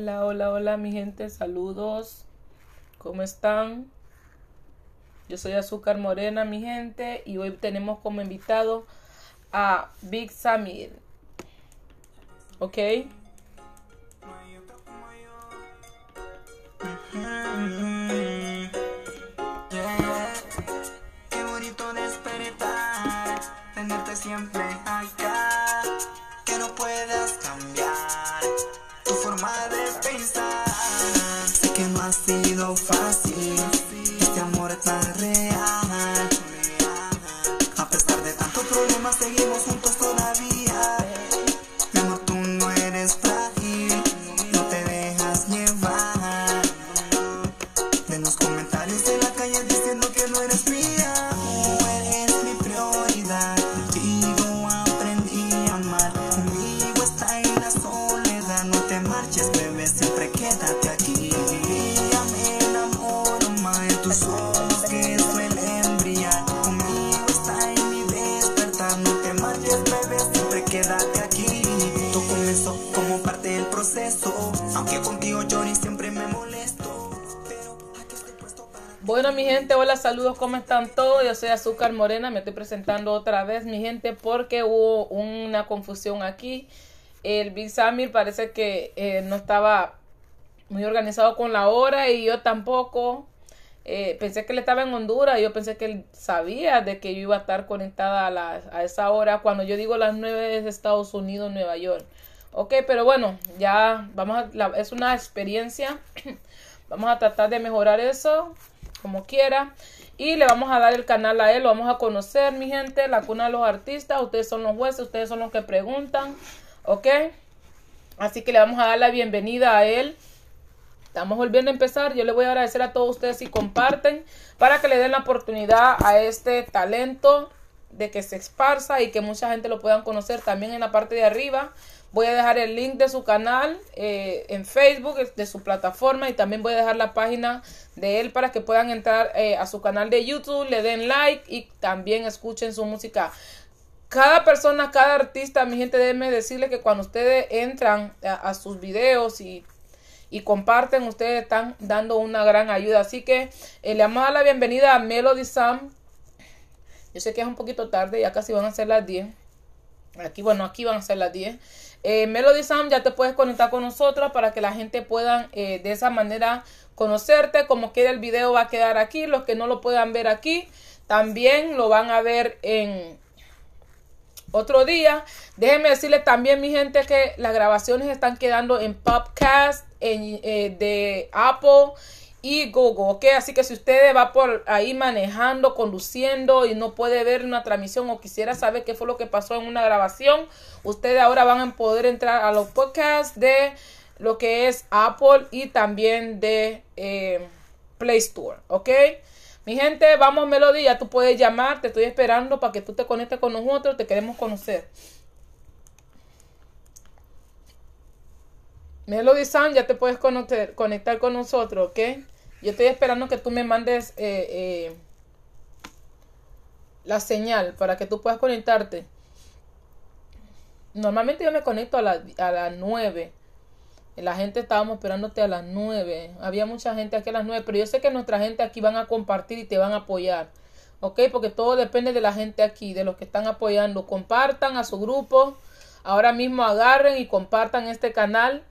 Hola, hola, hola mi gente, saludos. ¿Cómo están? Yo soy Azúcar Morena, mi gente, y hoy tenemos como invitado a Big Samir. ¿Ok? Qué bonito despertar, tenerte siempre saludos, ¿cómo están todos? Yo soy Azúcar Morena, me estoy presentando otra vez, mi gente, porque hubo una confusión aquí. El Big Samir parece que eh, no estaba muy organizado con la hora y yo tampoco. Eh, pensé que él estaba en Honduras yo pensé que él sabía de que yo iba a estar conectada a, esa hora. Cuando yo digo las 9 es Estados Unidos, Nueva York. Ok, pero bueno, ya vamos a, es una experiencia. vamos a tratar de mejorar eso como quiera. Y le vamos a dar el canal a él, lo vamos a conocer, mi gente, la cuna de los artistas. Ustedes son los jueces, ustedes son los que preguntan. ¿Ok? Así que le vamos a dar la bienvenida a él. Estamos volviendo a empezar. Yo le voy a agradecer a todos ustedes si comparten para que le den la oportunidad a este talento de que se esparza y que mucha gente lo puedan conocer también en la parte de arriba. Voy a dejar el link de su canal eh, en Facebook, de su plataforma y también voy a dejar la página de él para que puedan entrar eh, a su canal de YouTube, le den like y también escuchen su música cada persona, cada artista, mi gente, déjenme decirle que cuando ustedes entran a, a sus videos y, y comparten, ustedes están dando una gran ayuda. Así que eh, le vamos a dar la bienvenida a Melody Sam. Yo sé que es un poquito tarde, ya casi van a ser las 10. Aquí, bueno, aquí van a ser las 10. Eh, Melody Sam, ya te puedes conectar con nosotros para que la gente pueda eh, de esa manera conocerte. Como queda el video va a quedar aquí. Los que no lo puedan ver aquí, también lo van a ver en, otro día. Déjenme decirles también, mi gente, que las grabaciones están quedando en Podcast, en, eh, de Apple y Google, ¿ok? Así que si usted va por ahí manejando, conduciendo y no puede ver una transmisión o quisiera saber qué fue lo que pasó en una grabación, ustedes ahora van a poder entrar a los podcasts de lo que es Apple y también de eh, Play Store, ¿ok? Mi gente, vamos Melody, ya tú puedes llamar, te estoy esperando para que tú te conectes con nosotros, te queremos conocer. Melody Sam, ya te puedes conectar, conectar con nosotros, ¿ok? Yo estoy esperando que tú me mandes eh, eh, la señal para que tú puedas conectarte. Normalmente yo me conecto a, a las 9. La gente estábamos esperándote a las 9. Había mucha gente aquí a las 9, pero yo sé que nuestra gente aquí van a compartir y te van a apoyar. ¿Ok? Porque todo depende de la gente aquí, de los que están apoyando. Compartan a su grupo. Ahora mismo agarren y compartan este canal.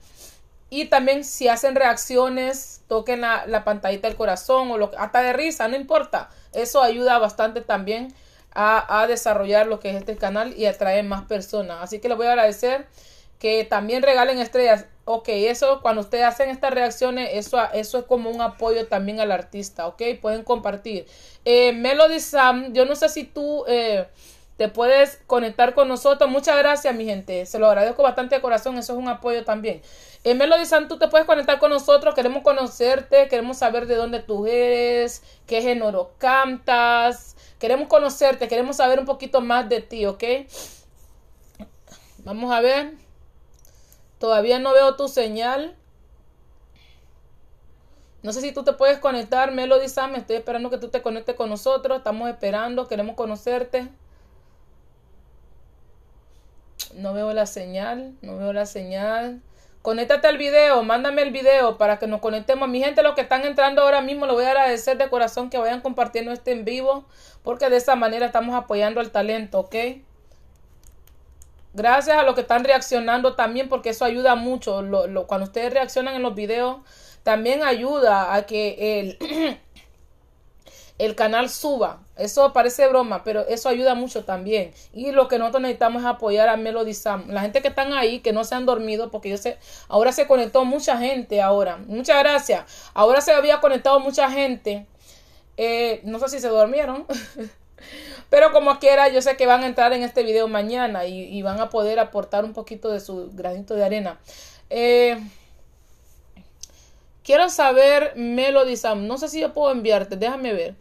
Y también si hacen reacciones, toquen la, la pantallita del corazón o lo, hasta de risa, no importa. Eso ayuda bastante también a, a desarrollar lo que es este canal y atraer más personas. Así que les voy a agradecer que también regalen estrellas. Ok, eso cuando ustedes hacen estas reacciones, eso, eso es como un apoyo también al artista, ok, pueden compartir. Eh, Melody Sam, yo no sé si tú eh, te puedes conectar con nosotros. Muchas gracias, mi gente. Se lo agradezco bastante de corazón, eso es un apoyo también. Eh, Melody Sam, tú te puedes conectar con nosotros, queremos conocerte, queremos saber de dónde tú eres, qué género cantas, queremos conocerte, queremos saber un poquito más de ti, ¿ok? Vamos a ver. Todavía no veo tu señal. No sé si tú te puedes conectar, Melody Sam. Estoy esperando que tú te conectes con nosotros. Estamos esperando, queremos conocerte. No veo la señal, no veo la señal. Conéctate al video, mándame el video para que nos conectemos. Mi gente, los que están entrando ahora mismo, lo voy a agradecer de corazón que vayan compartiendo este en vivo, porque de esa manera estamos apoyando el talento, ¿ok? Gracias a los que están reaccionando también, porque eso ayuda mucho. Lo, cuando ustedes reaccionan en los videos, también ayuda a que el, el canal suba. Eso parece broma, pero eso ayuda mucho también. Y lo que nosotros necesitamos es apoyar a Melody Sam. La gente que están ahí, que no se han dormido, porque yo sé, ahora se conectó mucha gente ahora. Muchas gracias. Ahora se había conectado mucha gente. Eh, no sé si se durmieron. Pero como quiera, yo sé que van a entrar en este video mañana y, van a poder aportar un poquito de su granito de arena. Eh, quiero saber Melody Sam. No sé si yo puedo enviarte. Déjame ver.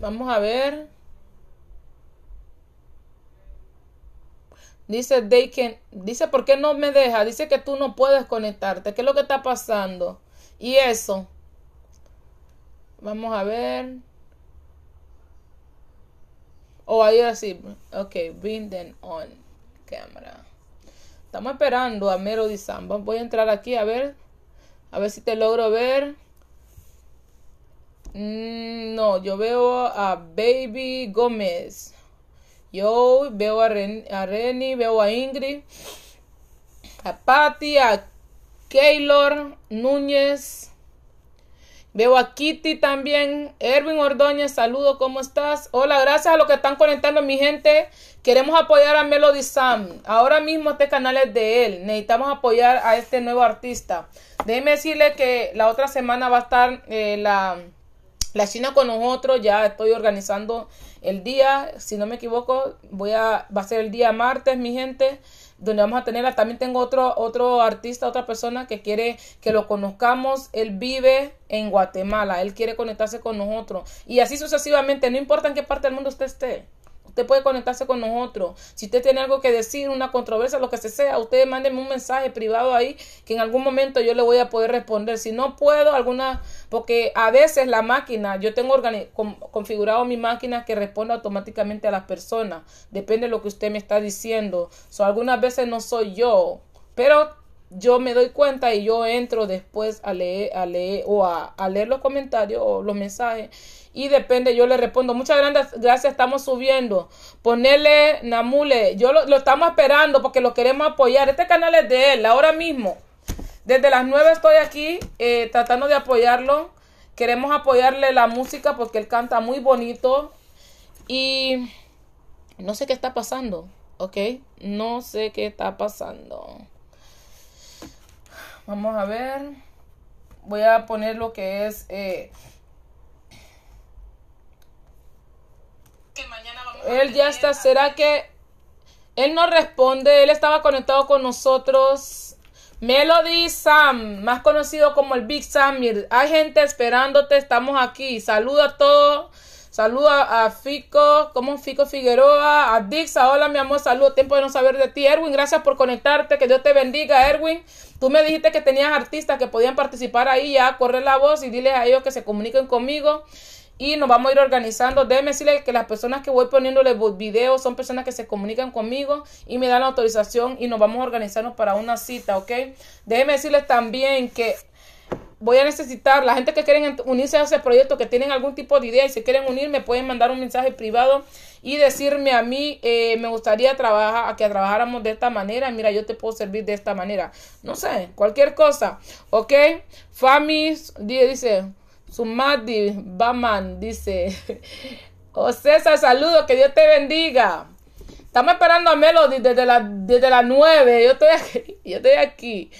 Vamos a ver. Dice they dice por qué no me deja, dice que tú no puedes conectarte, ¿qué es lo que está pasando? Y eso. Vamos a ver. Oh, ahí así. Ok, bring on camera. Estamos esperando a Melody Sam. Voy a entrar aquí a ver. A ver si te logro ver. Mm, no, yo veo a Baby Gómez. Yo veo a, Reni, veo a Ingrid, a Patty, a Keylor Núñez. Veo a Kitty también. Erwin Ordóñez, saludo, ¿cómo estás? Hola, gracias a los que están conectando, mi gente. Queremos apoyar a Melody Sam. Ahora mismo este canal es de él. Necesitamos apoyar a este nuevo artista. Déjeme decirle que la otra semana va a estar eh, la la China con nosotros, ya estoy organizando el día, si no me equivoco, voy va a ser el día martes, mi gente, donde vamos a tener, también tengo otro, otro artista, otra persona que quiere que lo conozcamos, él vive en Guatemala, él quiere conectarse con nosotros, y así sucesivamente, no importa en qué parte del mundo usted esté, Usted puede conectarse con nosotros. Si usted tiene algo que decir, una controversia, lo que sea, usted mándeme un mensaje privado ahí que en algún momento yo le voy a poder responder. Si no puedo, alguna, porque a veces la máquina, yo tengo configurado mi máquina que responde automáticamente a las personas. Depende de lo que usted me está diciendo. So, algunas veces no soy yo, pero yo me doy cuenta y yo entro después a leer, a leer o a, leer los comentarios o los mensajes y depende, yo le respondo. Muchas gracias, estamos subiendo. Ponerle Namule, yo lo, estamos esperando porque lo queremos apoyar. Este canal es de él, ahora mismo. Desde las 9 estoy aquí eh, tratando de apoyarlo. Queremos apoyarle la música porque él canta muy bonito. Y no sé qué está pasando, ¿ok? No sé qué está pasando. Vamos a ver. Voy a poner lo que es... Eh, él ya está. ¿Será que él no responde? Él estaba conectado con nosotros. Melody Sam, más conocido como el Big Samir. Hay gente esperándote, estamos aquí. Saluda a todos. Saluda a Fico, como Fico Figueroa, a Dixa, hola mi amor, saludo, tiempo de no saber de ti. Erwin, gracias por conectarte, que Dios te bendiga, Erwin. Tú me dijiste que tenías artistas que podían participar ahí, ya corre la voz y diles a ellos que se comuniquen conmigo y nos vamos a ir organizando. Déjeme decirle que las personas que voy poniéndole videos son personas que se comunican conmigo y me dan la autorización y nos vamos a organizarnos para una cita, ¿ok? Déjeme decirles también que voy a necesitar, la gente que quieren unirse a ese proyecto, que tienen algún tipo de idea y se quieren unir, me pueden mandar un mensaje privado y decirme a mí, eh, me gustaría trabajar, que trabajáramos de esta manera, mira, yo te puedo servir de esta manera. No sé, cualquier cosa, ¿ok? Famis, dice, Sumadi Baman dice, oh César, saludo, que Dios te bendiga. Estamos esperando a Melody desde las desde las 9. Yo estoy aquí, yo estoy aquí.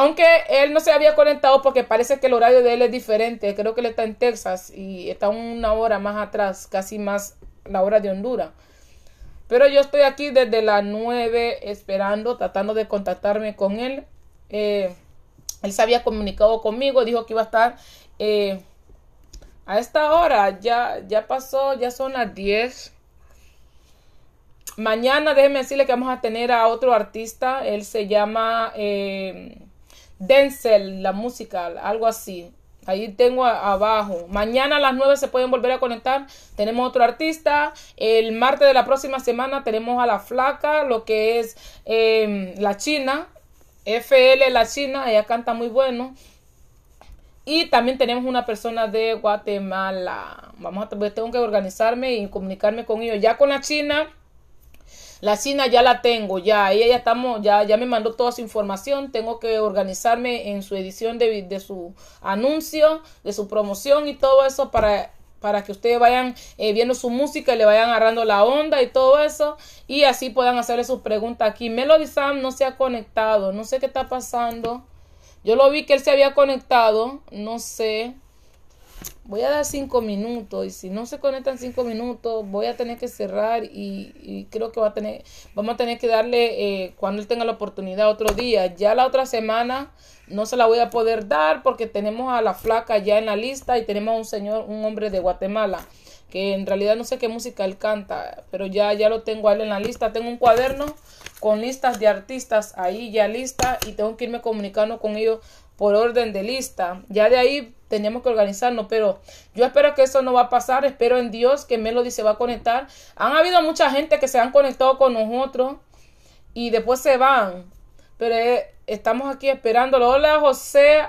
Aunque él no se había conectado porque parece que el horario de él es diferente. Creo que él está en Texas y está una hora más atrás, casi más la hora de Honduras. Pero yo estoy aquí desde las 9 esperando, tratando de contactarme con él. Eh, él se había comunicado conmigo, dijo que iba a estar eh, a esta hora ya, ya pasó, ya son las 10. Mañana déjenme decirle que vamos a tener a otro artista. Él se llama eh, Denzel, la música, algo así. Ahí tengo abajo. Mañana a las 9 se pueden volver a conectar. Tenemos otro artista. El martes de la próxima semana tenemos a la flaca, lo que es eh, la China. FL La China, ella canta muy bueno. Y también tenemos una persona de Guatemala. Vamos a tengo que organizarme y comunicarme con ellos. Ya con la China, la China ya la tengo, ya ella ya estamos, ya, ya me mandó toda su información. Tengo que organizarme en su edición de, de su anuncio, de su promoción y todo eso para para que ustedes vayan eh, viendo su música y le vayan agarrando la onda y todo eso y así puedan hacerle sus preguntas aquí. Melody Sam no se ha conectado, no sé qué está pasando. Yo lo vi que él se había conectado, no sé. Voy a dar cinco minutos y si no se conectan cinco minutos voy a tener que cerrar y, creo que va a tener, vamos a tener que darle eh, cuando él tenga la oportunidad otro día. Ya la otra semana no se la voy a poder dar porque tenemos a la flaca ya en la lista y tenemos a un señor, un hombre de Guatemala que en realidad no sé qué música él canta, pero ya ya lo tengo a él en la lista. Tengo un cuaderno con listas de artistas ahí ya lista y tengo que irme comunicando con ellos por orden de lista. Ya de ahí tenemos que organizarnos, pero yo espero que eso no va a pasar. Espero en Dios que Melody se va a conectar. Han habido mucha gente que se han conectado con nosotros y después se van. Pero eh, estamos aquí esperándolo. Hola José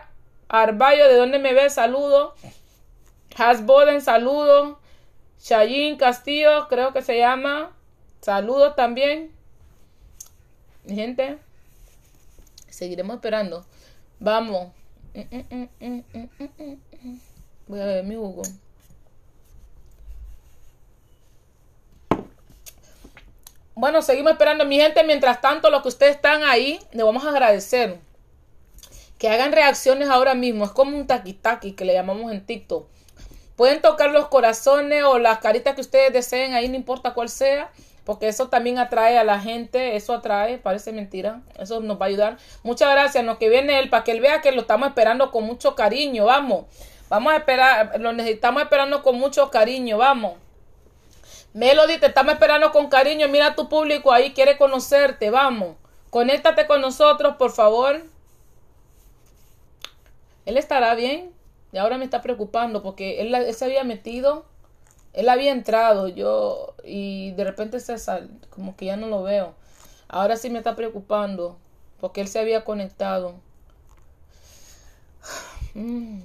Arballo, ¿de dónde me ves? Saludos. Hasboden, saludos. Shayin Castillo, creo que se llama. Saludos también. Gente, seguiremos esperando. Vamos. Voy a ver mi jugo. Bueno, seguimos esperando, mi gente. Mientras tanto, los que ustedes están ahí, les vamos a agradecer. Que hagan reacciones ahora mismo. Es como un taqui-taqui que le llamamos en TikTok. Pueden tocar los corazones o las caritas que ustedes deseen ahí, no importa cuál sea. Porque eso también atrae a la gente, eso atrae, parece mentira, eso nos va a ayudar. Muchas gracias, nos viene él, para que él vea que lo estamos esperando con mucho cariño, vamos. Vamos a esperar, lo necesitamos esperando con mucho cariño, vamos. Melody, te estamos esperando con cariño. Mira tu público ahí, quiere conocerte. Vamos. Conéctate con nosotros, por favor. Él estará bien. Y ahora me está preocupando porque él, se había metido. Él había entrado. Yo. Y de repente se sal, como que ya no lo veo. Ahora sí me está preocupando. Porque él se había conectado. Mm.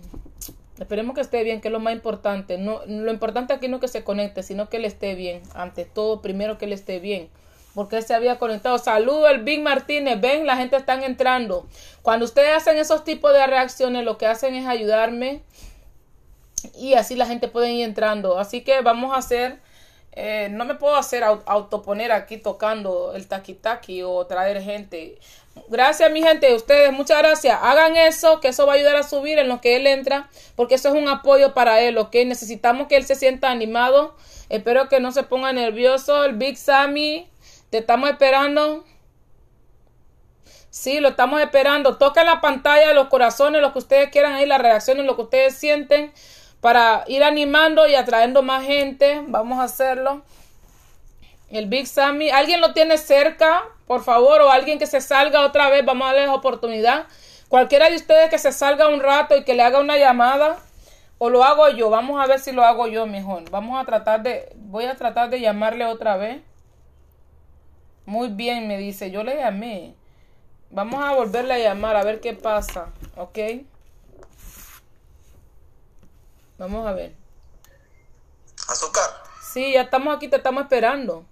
Esperemos que esté bien, que es lo más importante. No, lo importante aquí no es que se conecte, sino que él esté bien. Ante todo, primero que él esté bien. Porque él se había conectado. Saludo el Big Martínez. Ven, la gente está entrando. Cuando ustedes hacen esos tipos de reacciones, lo que hacen es ayudarme. Y así la gente puede ir entrando. Así que vamos a hacer. Eh, no me puedo hacer autoponer aquí tocando el taqui taqui o traer gente. Gracias, mi gente. Ustedes, muchas gracias. Hagan eso, que eso va a ayudar a subir en lo que él entra, porque eso es un apoyo para él, ¿ok? Necesitamos que él se sienta animado. Espero que no se ponga nervioso. El Big Sammy, te estamos esperando. Sí, lo estamos esperando. Toca la pantalla los corazones, lo que ustedes quieran ahí, las reacciones, lo que ustedes sienten, para ir animando y atrayendo más gente. Vamos a hacerlo. El Big Sammy. ¿Alguien lo tiene cerca? Por favor, o alguien que se salga otra vez. Vamos a darles oportunidad. Cualquiera de ustedes que se salga un rato y que le haga una llamada. O lo hago yo. Vamos a ver si lo hago yo mejor. Vamos a tratar de... Voy a tratar de llamarle otra vez. Muy bien, me dice. Yo le llamé. Vamos a volverle a llamar a ver qué pasa. ¿Ok? Vamos a ver. Azúcar. Sí, ya estamos aquí, te estamos esperando.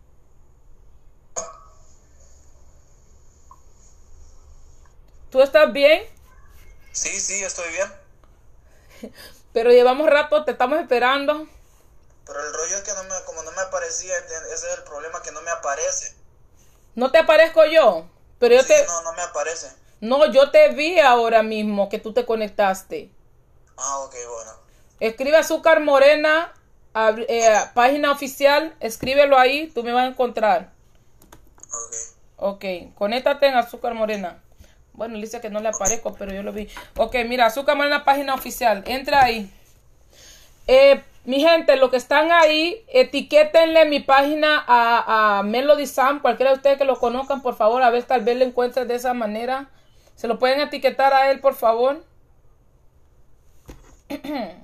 ¿Tú estás bien? Sí, sí, estoy bien. Pero llevamos rato, te estamos esperando. Pero el rollo es que no me, como no me aparecía, ese es el problema, que no me aparece. ¿No te aparezco yo? Pero yo te... No, no me aparece. No, yo te vi ahora mismo que tú te conectaste. Ah, ok, bueno. Escribe Azúcar Morena, eh, página oficial, escríbelo ahí, tú me vas a encontrar. Ok. Conéctate en Azúcar Morena. Bueno, dice que no le aparezco, pero yo lo vi. Ok, mira, Azúcar la página oficial. Entra ahí. Eh, mi gente, los que están ahí, etiquétenle mi página a, a Melody Sam. Cualquiera de ustedes que lo conozcan, por favor, a ver, tal vez lo encuentres de esa manera. Se lo pueden etiquetar a él, por favor.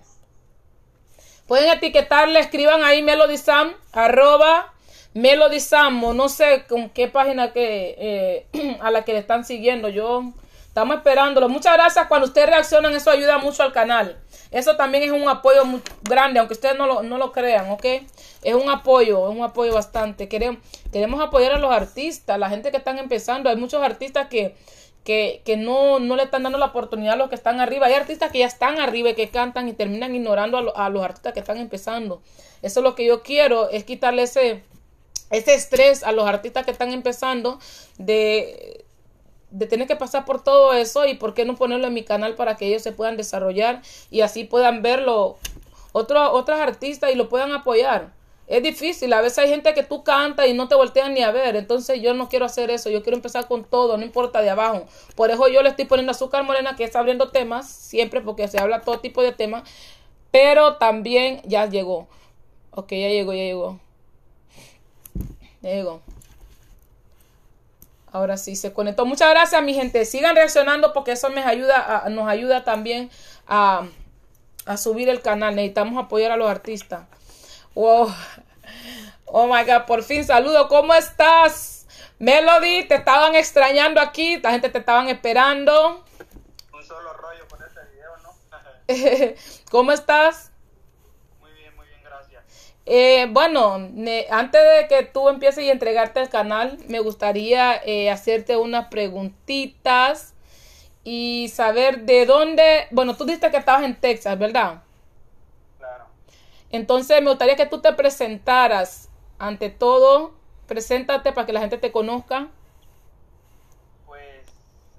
pueden etiquetarle, escriban ahí Melody Sam, arroba Melody Samo, no sé con qué página que eh, a la que le están siguiendo. Yo estamos esperándolo. Muchas gracias. Cuando ustedes reaccionan, eso ayuda mucho al canal. Eso también es un apoyo muy grande, aunque ustedes no lo, no lo crean, ¿ok? Es un apoyo, es un apoyo bastante. Queremos, queremos apoyar a los artistas, la gente que están empezando. Hay muchos artistas que, que, que no, no le están dando la oportunidad a los que están arriba. Hay artistas que ya están arriba y que cantan y terminan ignorando a, a los artistas que están empezando. Eso es lo que yo quiero, es quitarle ese, ese estrés a los artistas que están empezando de, de tener que pasar por todo eso y por qué no ponerlo en mi canal para que ellos se puedan desarrollar y así puedan verlo otros otras artistas y lo puedan apoyar. Es difícil, a veces hay gente que tú cantas y no te voltean ni a ver, entonces yo no quiero hacer eso, yo quiero empezar con todo, no importa de abajo. Por eso yo le estoy poniendo azúcar morena que está abriendo temas, siempre porque se habla todo tipo de temas, pero también ya llegó. Ok, ya llegó, ya llegó. Llegó. Ahora sí se conectó. Muchas gracias, mi gente. Sigan reaccionando porque eso me ayuda nos ayuda también a, a subir el canal. Necesitamos apoyar a los artistas. Wow. Oh my god, por fin saludo. ¿Cómo estás? Melody, te estaban extrañando aquí. La gente te estaban esperando. Un solo rollo con este video, ¿no? ¿Cómo estás? muy bien, muy bien, gracias. Eh, bueno, antes de que tú empieces y entregarte el canal, me gustaría eh, hacerte unas preguntitas y saber de dónde, bueno, tú dijiste que estabas en Texas, ¿verdad? Entonces me gustaría que tú te presentaras. Ante todo, preséntate para que la gente te conozca. Pues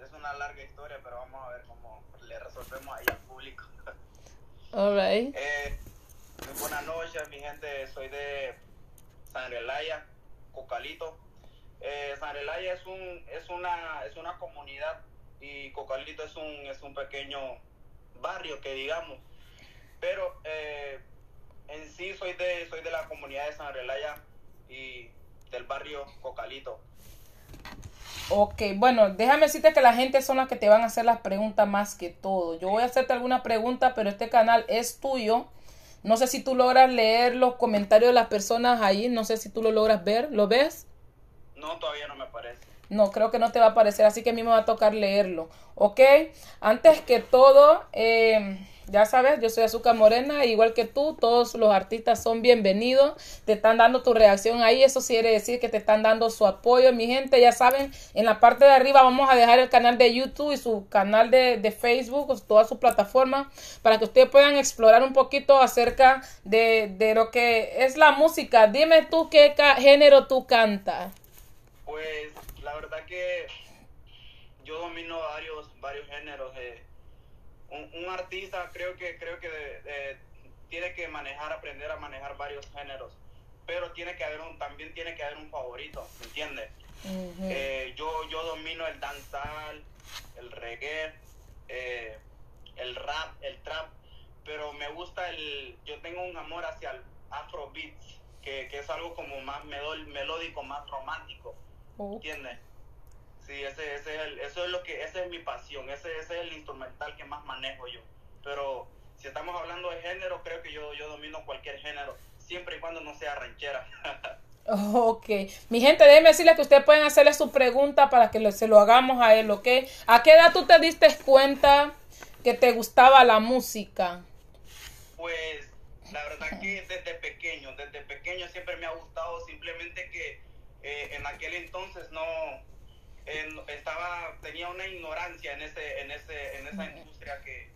es una larga historia, pero vamos a ver cómo le resolvemos ahí al público. All right. Eh, muy buenas noches, mi gente. Soy de San Relaya, Cocalito. Eh, San Relaya es un es una es una comunidad y Cocalito es un es un pequeño barrio que digamos. Pero eh, en sí soy de soy de la comunidad de San Relaya y del barrio Cocalito. Ok, bueno, déjame decirte que la gente son las que te van a hacer las preguntas más que todo. Yo voy a hacerte alguna pregunta, pero este canal es tuyo. No sé si tú logras leer los comentarios de las personas ahí. No sé si tú lo logras ver. ¿Lo ves? No, todavía no me parece. No, creo que no te va a aparecer, así que a mí me va a tocar leerlo. ¿Ok? Antes que todo, eh, ya sabes, yo soy Azúcar Morena, igual que tú, todos los artistas son bienvenidos, te están dando tu reacción ahí, eso quiere decir que te están dando su apoyo, mi gente, ya saben, en la parte de arriba vamos a dejar el canal de YouTube y su canal de, de Facebook, toda su plataforma, para que ustedes puedan explorar un poquito acerca de, de lo que es la música. Dime tú qué género tú cantas. Pues la verdad que yo domino varios varios géneros. eh. Un, un artista creo que creo que de- de- tiene que manejar, aprender a manejar varios géneros, pero tiene que haber un también tiene que haber un favorito, ¿me entiendes? Eh, yo yo domino el dancehall, el reggae, eh, el rap, el trap, pero me gusta el yo tengo un amor hacia el afrobeats, que, que es algo como más melódico, más romántico. Oh. ¿Entiendes? Sí, ese, ese es el- eso es lo que, esa es mi pasión, ese, ese es el instrumental que más manejo yo. Pero si estamos hablando de género, creo que yo, yo domino cualquier género, siempre y cuando no sea ranchera. Ok, mi gente, déjenme decirles que ustedes pueden hacerle su pregunta para que lo- se lo hagamos a él, ¿ok? ¿A qué edad tú te diste cuenta que te gustaba la música? pues la verdad que desde pequeño, desde pequeño siempre me ha gustado, simplemente que eh, en aquel entonces no no- estaba tenía una ignorancia en ese en ese en esa industria que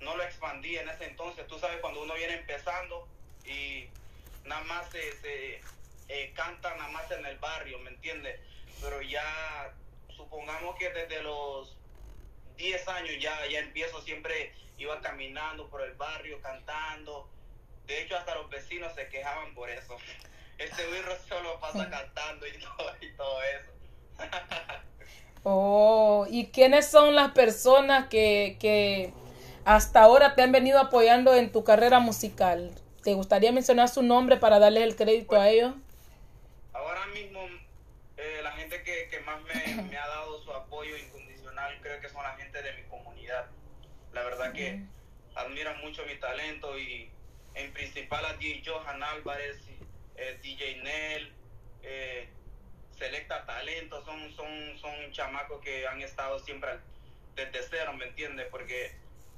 no lo expandí en ese entonces. Tú sabes cuando uno viene empezando y nada más se, se eh, canta nada más en el barrio, ¿me entiendes? Pero ya supongamos que desde los 10 años ya, ya empiezo, siempre iba caminando por el barrio cantando. De hecho, hasta los vecinos se quejaban por eso. Este birro solo pasa cantando y todo, y todo eso. Oh, ¿y quiénes son las personas que, que hasta ahora te han venido apoyando en tu carrera musical? ¿Te gustaría mencionar su nombre para darles el crédito a ellos? Ahora mismo, eh, la gente que, que más me, me ha dado su apoyo incondicional creo que son la gente de mi comunidad. La verdad que admiran mucho mi talento y en principal a DJ Johan Álvarez, eh, DJ Nel, talento, son, son, son chamacos que han estado siempre desde cero, ¿me entiendes? Porque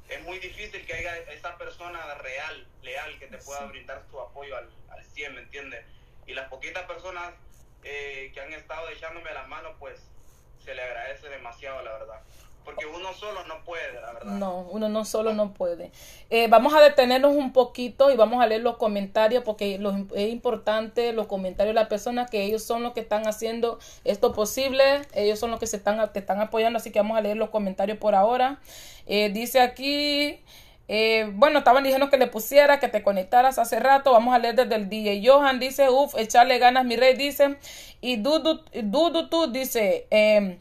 es muy difícil que haya esa persona real, leal, que te pueda Sí. brindar su apoyo al, al 100, ¿me entiendes? Y las poquitas personas eh, que han estado echándome la mano, pues se le agradece demasiado, la verdad. Porque uno solo no puede, la verdad. No, uno no solo no puede. Eh, vamos a detenernos un poquito y vamos a leer los comentarios porque lo, es importante los comentarios de las personas que ellos son los que están haciendo esto posible, ellos son los que se están, te están apoyando, así que vamos a leer los comentarios por ahora. Eh, dice aquí, eh, bueno, estaban diciendo que le pusiera, que te conectaras hace rato, vamos a leer desde el DJ. Johan dice, uff, echarle ganas, mi rey dice, y Dudu, Dudu tú dice, eh,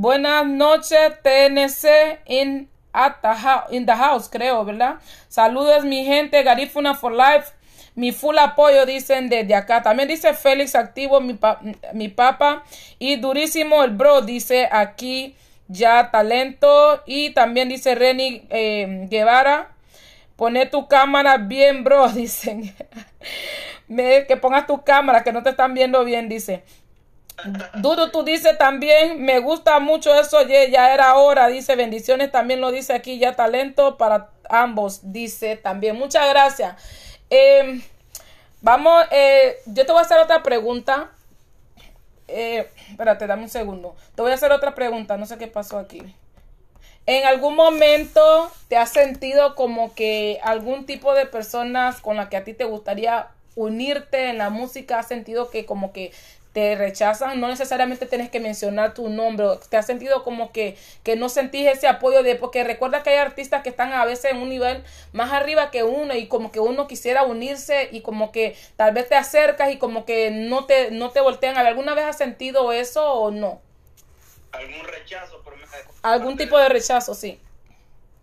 Buenas noches, TNC in, at the hou- in the house, creo, ¿verdad? Saludos, mi gente, Garifuna for Life. Mi full apoyo, dicen desde acá. También dice Félix Activo, mi, pa- mi papa. Y durísimo el bro, dice aquí ya talento. Y también dice Reni eh, Guevara. Pone tu cámara bien, bro, dicen. Que pongas tu cámara, que no te están viendo bien, dice. Dudu, tú dices también, me gusta mucho eso, ya, era hora, dice, bendiciones, también lo dice aquí, ya talento para ambos, dice también. Muchas gracias. Eh, vamos, eh, yo te voy a hacer otra pregunta. Eh, espérate, dame un segundo. Te voy a hacer otra pregunta, no sé qué pasó aquí. ¿En algún momento te has sentido como que algún tipo de personas con las que a ti te gustaría unirte en la música, has sentido que como que te rechazan? No necesariamente tienes que mencionar tu nombre, te has sentido como que, que no sentís ese apoyo de, porque recuerda que hay artistas que están a veces en un nivel más arriba que uno y como que uno quisiera unirse y como que tal vez te acercas y como que no te, no te voltean a ver. ¿Alguna vez has sentido eso o no? Algún rechazo por Algún tipo de rechazo, sí.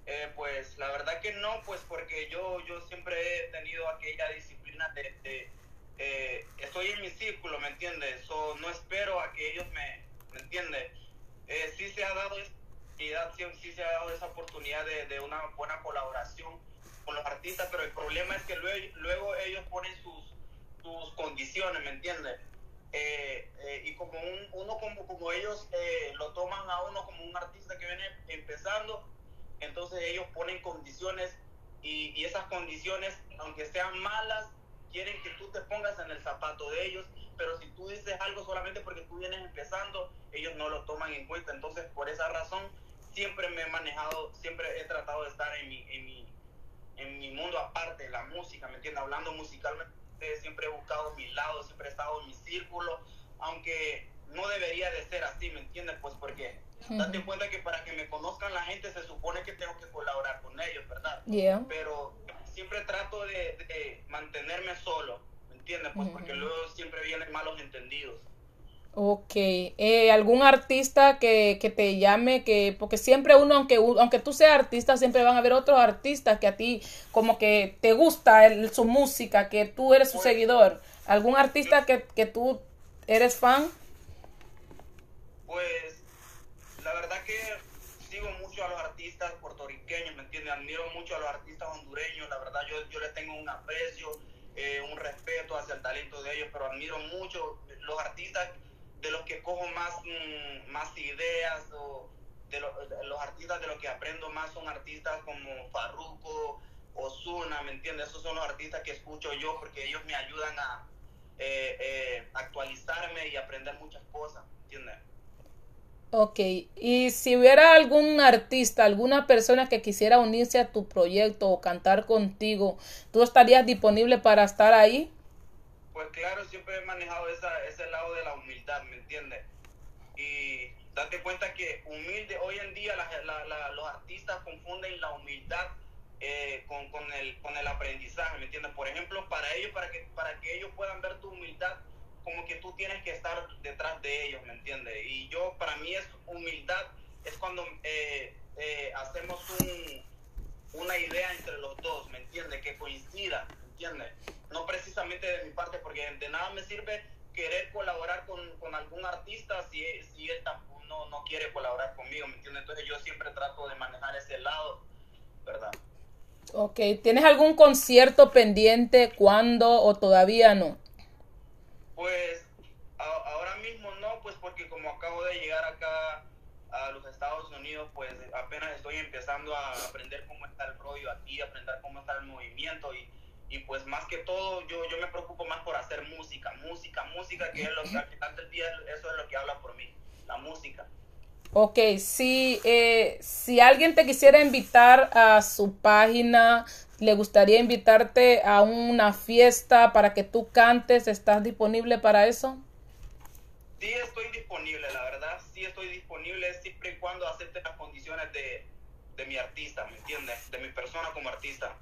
Eh, pues la verdad que no, pues porque yo, yo siempre he tenido aquella disciplina de, de, eh, estoy en mi círculo, ¿me entiendes? So, no espero a que ellos me, ¿me entiendes? Eh, sí se ha dado sí se ha dado esa oportunidad de, de una buena colaboración con los artistas, pero el problema es que luego, luego ellos ponen sus, sus condiciones, ¿me entiendes? Eh, eh, y como un, uno como, como ellos eh, lo toman a uno como un artista que viene empezando, entonces ellos ponen condiciones y, y esas condiciones, aunque sean malas, quieren que tú te pongas en el zapato de ellos, pero si tú dices algo solamente porque tú vienes empezando, ellos no lo toman en cuenta. Entonces, por esa razón, siempre me he manejado, siempre he tratado de estar en mi, en mi, en mi mundo aparte, la música, ¿me entiendes? Hablando musicalmente, siempre he buscado mi lado, siempre he estado en mi círculo, aunque no debería de ser así, ¿me entiendes? Pues porque date cuenta que para que me conozcan la gente se supone que tengo que colaborar con ellos, ¿verdad? Yeah. Pero siempre trato de, de mantenerme solo, ¿me entiendes? Pues porque luego siempre vienen malos entendidos. Ok, eh, algún artista que, que te llame, que porque siempre uno, aunque, aunque tú seas artista, siempre van a haber otros artistas que a ti como que te gusta el- su música, que tú eres su Pues- seguidor. ¿Algún artista que, que tú eres fan? Pues la verdad que sigo mucho a los artistas puertorriqueños, ¿me? Admiro mucho a los artistas hondureños, la verdad yo, yo les tengo un aprecio, eh, un respeto hacia el talento de ellos, pero admiro mucho los artistas de los que cojo más, mm, más ideas o de, lo- de los artistas de los que aprendo más son artistas como Farruko, Ozuna, ¿me entiendes? Esos son los artistas que escucho yo porque ellos me ayudan a eh, eh, actualizarme y aprender muchas cosas, ¿me entiendes? Ok, y si hubiera algún artista, alguna persona que quisiera unirse a tu proyecto o cantar contigo, ¿tú estarías disponible para estar ahí? Pues claro, siempre he manejado esa, ese lado de la humildad, ¿me entiendes? Y date cuenta que humilde, hoy en día los artistas confunden la humildad eh, con, con, el, con el aprendizaje, ¿me entiendes? Por ejemplo, para ellos, para que, para que ellos puedan ver tu humildad, como que tú tienes que estar detrás de ellos, ¿me entiendes? Y yo, para mí es humildad, es cuando eh, eh, hacemos un, una idea entre los dos, ¿me entiendes? Que coincida, ¿me entiendes? No precisamente de mi parte, porque de nada me sirve querer colaborar con, con algún artista si, si él tampoco no, no quiere colaborar conmigo, ¿me entiendes? Entonces yo siempre trato de manejar ese lado, ¿verdad? Ok, ¿tienes algún concierto pendiente? ¿Cuándo o todavía no? Pues ahora mismo no, pues porque como acabo de llegar acá a los Estados Unidos, pues apenas estoy empezando a aprender cómo está el rollo aquí, aprender cómo está el movimiento y, y pues más que todo yo, yo me preocupo más por hacer música, música, música, que es lo que al final del día eso es lo que habla por mí, la música. Ok, si, eh, si alguien te quisiera invitar a su página, le gustaría invitarte a una fiesta para que tú cantes, ¿estás disponible para eso? Sí, estoy disponible, la verdad, sí estoy disponible siempre y cuando acepte las condiciones de, de mi artista, ¿me entiendes? De mi persona como artista.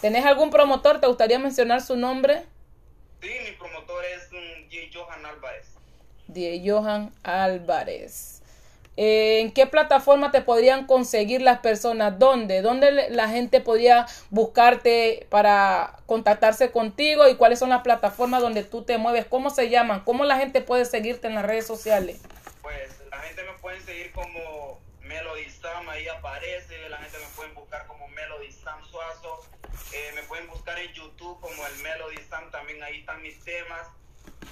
¿Tenés algún promotor? ¿Te gustaría mencionar su nombre? Sí, mi promotor es um, J. Johan Álvarez. Die Johan Álvarez. Eh, ¿En qué plataforma te podrían conseguir las personas? ¿Dónde? ¿Dónde la gente podría buscarte para contactarse contigo? ¿Y cuáles son las plataformas donde tú te mueves? ¿Cómo se llaman? ¿Cómo la gente puede seguirte en las redes sociales? Pues la gente me puede seguir como Melody Sam, ahí aparece, la gente me puede buscar como Melody Sam Suazo, Eh, me pueden buscar en YouTube como el Melody Sam, también ahí están mis temas,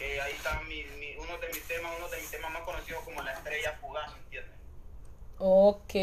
Eh, ahí están mi, uno de mis temas, uno de mis temas más conocidos como La Estrella Fugaz, ¿me entiendes? Ok,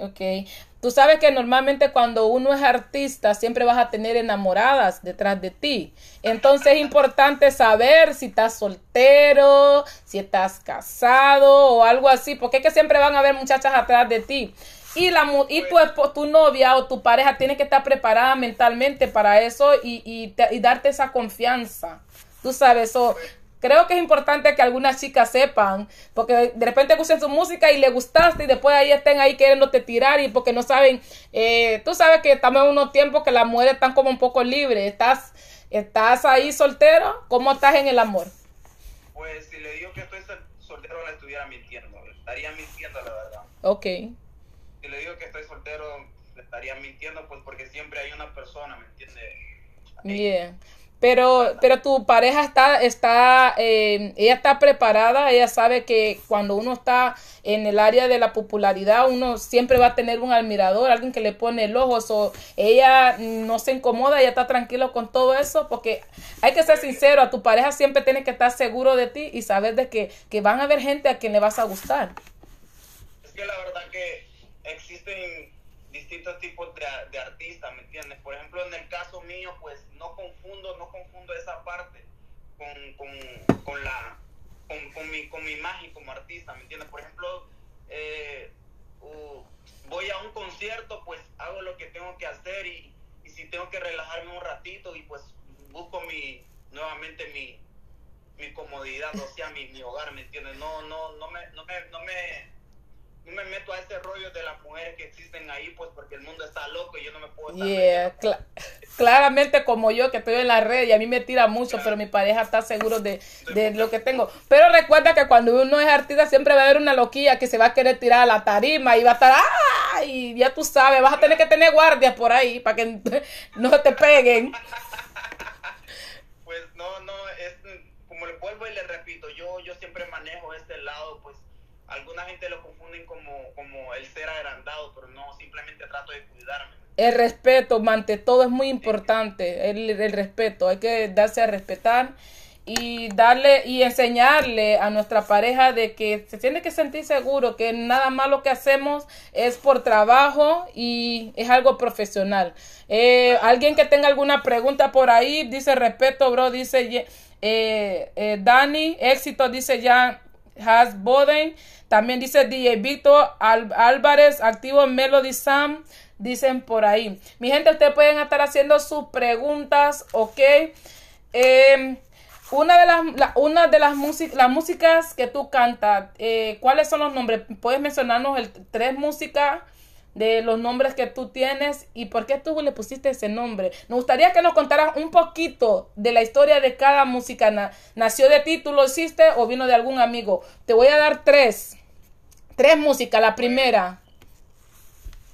ok. Tú sabes que normalmente cuando uno es artista siempre vas a tener enamoradas detrás de ti. Entonces es importante saber si estás soltero, si estás casado o algo así, porque es que siempre van a haber muchachas atrás de ti. Y, la, y tu, tu novia o tu pareja tiene que estar preparada mentalmente para eso y, y darte esa confianza. Tú sabes, so, creo que es importante que algunas chicas sepan, porque de repente escuchen su música y le gustaste y después ahí estén ahí queriéndote tirar y porque no saben, eh, tú sabes que estamos en unos tiempos que las mujeres están como un poco libres, estás, estás ahí soltero, ¿cómo estás en el amor? Pues si le digo que estoy sol- soltero, le estuviera mintiendo, le estaría mintiendo la verdad. Ok, Si le digo que estoy soltero, le estaría mintiendo, pues porque siempre hay una persona, ¿me entiendes? bien. Pero, pero tu pareja está, está, eh, ella está preparada, ella sabe que cuando uno está en el área de la popularidad, uno siempre va a tener un admirador, alguien que le pone el ojo, so, ella no se incomoda, ella está tranquila con todo eso, porque hay que ser sincero, a tu pareja siempre tiene que estar seguro de ti y saber de que, que van a haber gente a quien le vas a gustar. Es que la verdad que existen distintos tipos de, de artistas, ¿me entiendes? Por ejemplo, en el caso mío, pues no confundo, no confundo esa parte con, con, con la con, con mi, con mi imagen como artista, ¿me entiendes? Por ejemplo, eh, voy a un concierto, pues hago lo que tengo que hacer y, y si tengo que relajarme un ratito y pues busco mi nuevamente mi, mi comodidad, o sea, mi, mi hogar, ¿me entiendes? No, no, no me, no me, no me meto a ese rollo de las mujeres que existen ahí, pues porque el mundo está loco y yo no me puedo estar Yeah, cla- claramente como yo que estoy en la red y a mí me tira mucho, pero mi pareja está seguro de, de lo que tengo. Pero recuerda que cuando uno es artista siempre va a haber una loquilla que se va a querer tirar a la tarima y va a estar, ¡ah! Y ya tú sabes, vas a tener que tener guardias por ahí para que no te peguen. Pues no, no, es como le vuelvo y le repito, yo, yo siempre manejo este lado, pues alguna gente lo como, el ser agrandado, pero no, simplemente trato de cuidarme. El respeto, ante todo, es muy importante. El, el respeto, hay que darse a respetar y darle y enseñarle a nuestra pareja de que se tiene que sentir seguro, que nada más lo que hacemos es por trabajo y es algo profesional. Eh, Alguien que tenga alguna pregunta por ahí, dice respeto, bro, dice eh, eh, Dani, éxito, dice ya Has Boden. También dice DJ Víctor Al- Álvarez, activo Melody Sam. Dicen por ahí. Mi gente, ustedes pueden estar haciendo sus preguntas, ¿ok? Eh, una de las, la- una de las, las músicas que tú cantas, eh, ¿cuáles son los nombres? ¿Puedes mencionarnos el, tres músicas de los nombres que tú tienes y por qué tú le pusiste ese nombre? Nos gustaría que nos contaras un poquito de la historia de cada música. Na- ¿Nació de ti, tú lo hiciste o vino de algún amigo? Te voy a dar tres. Tres músicas. La primera.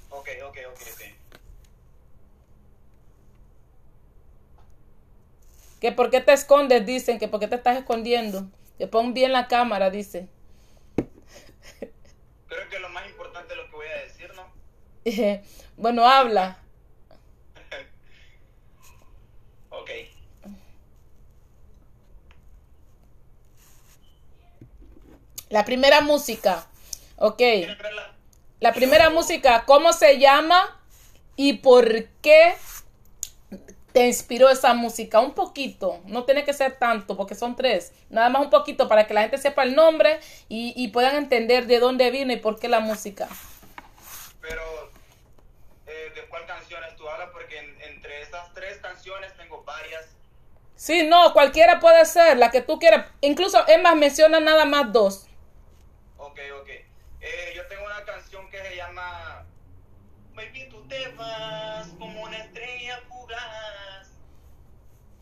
Ok, ok, ok, ok. Que por qué te escondes, dicen. Que por qué te estás escondiendo. Te pon bien la cámara, dice. Creo que lo más importante es lo que voy a decir, ¿no? bueno, habla. Ok. La primera música. Ok. La primera música, ¿cómo se llama y por qué te inspiró esa música? Un poquito, no tiene que ser tanto porque son tres, nada más un poquito para que la gente sepa el nombre y, y puedan entender de dónde vino y por qué la música. Pero, ¿de cuál canciones tú hablas? Porque en- entre esas tres canciones tengo varias. Sí, no, cualquiera puede ser, la que tú quieras. Incluso, es más, menciona nada más dos. Ok, ok. Eh, yo tengo una canción que se llama Baby, tú te vas como una estrella fugaz.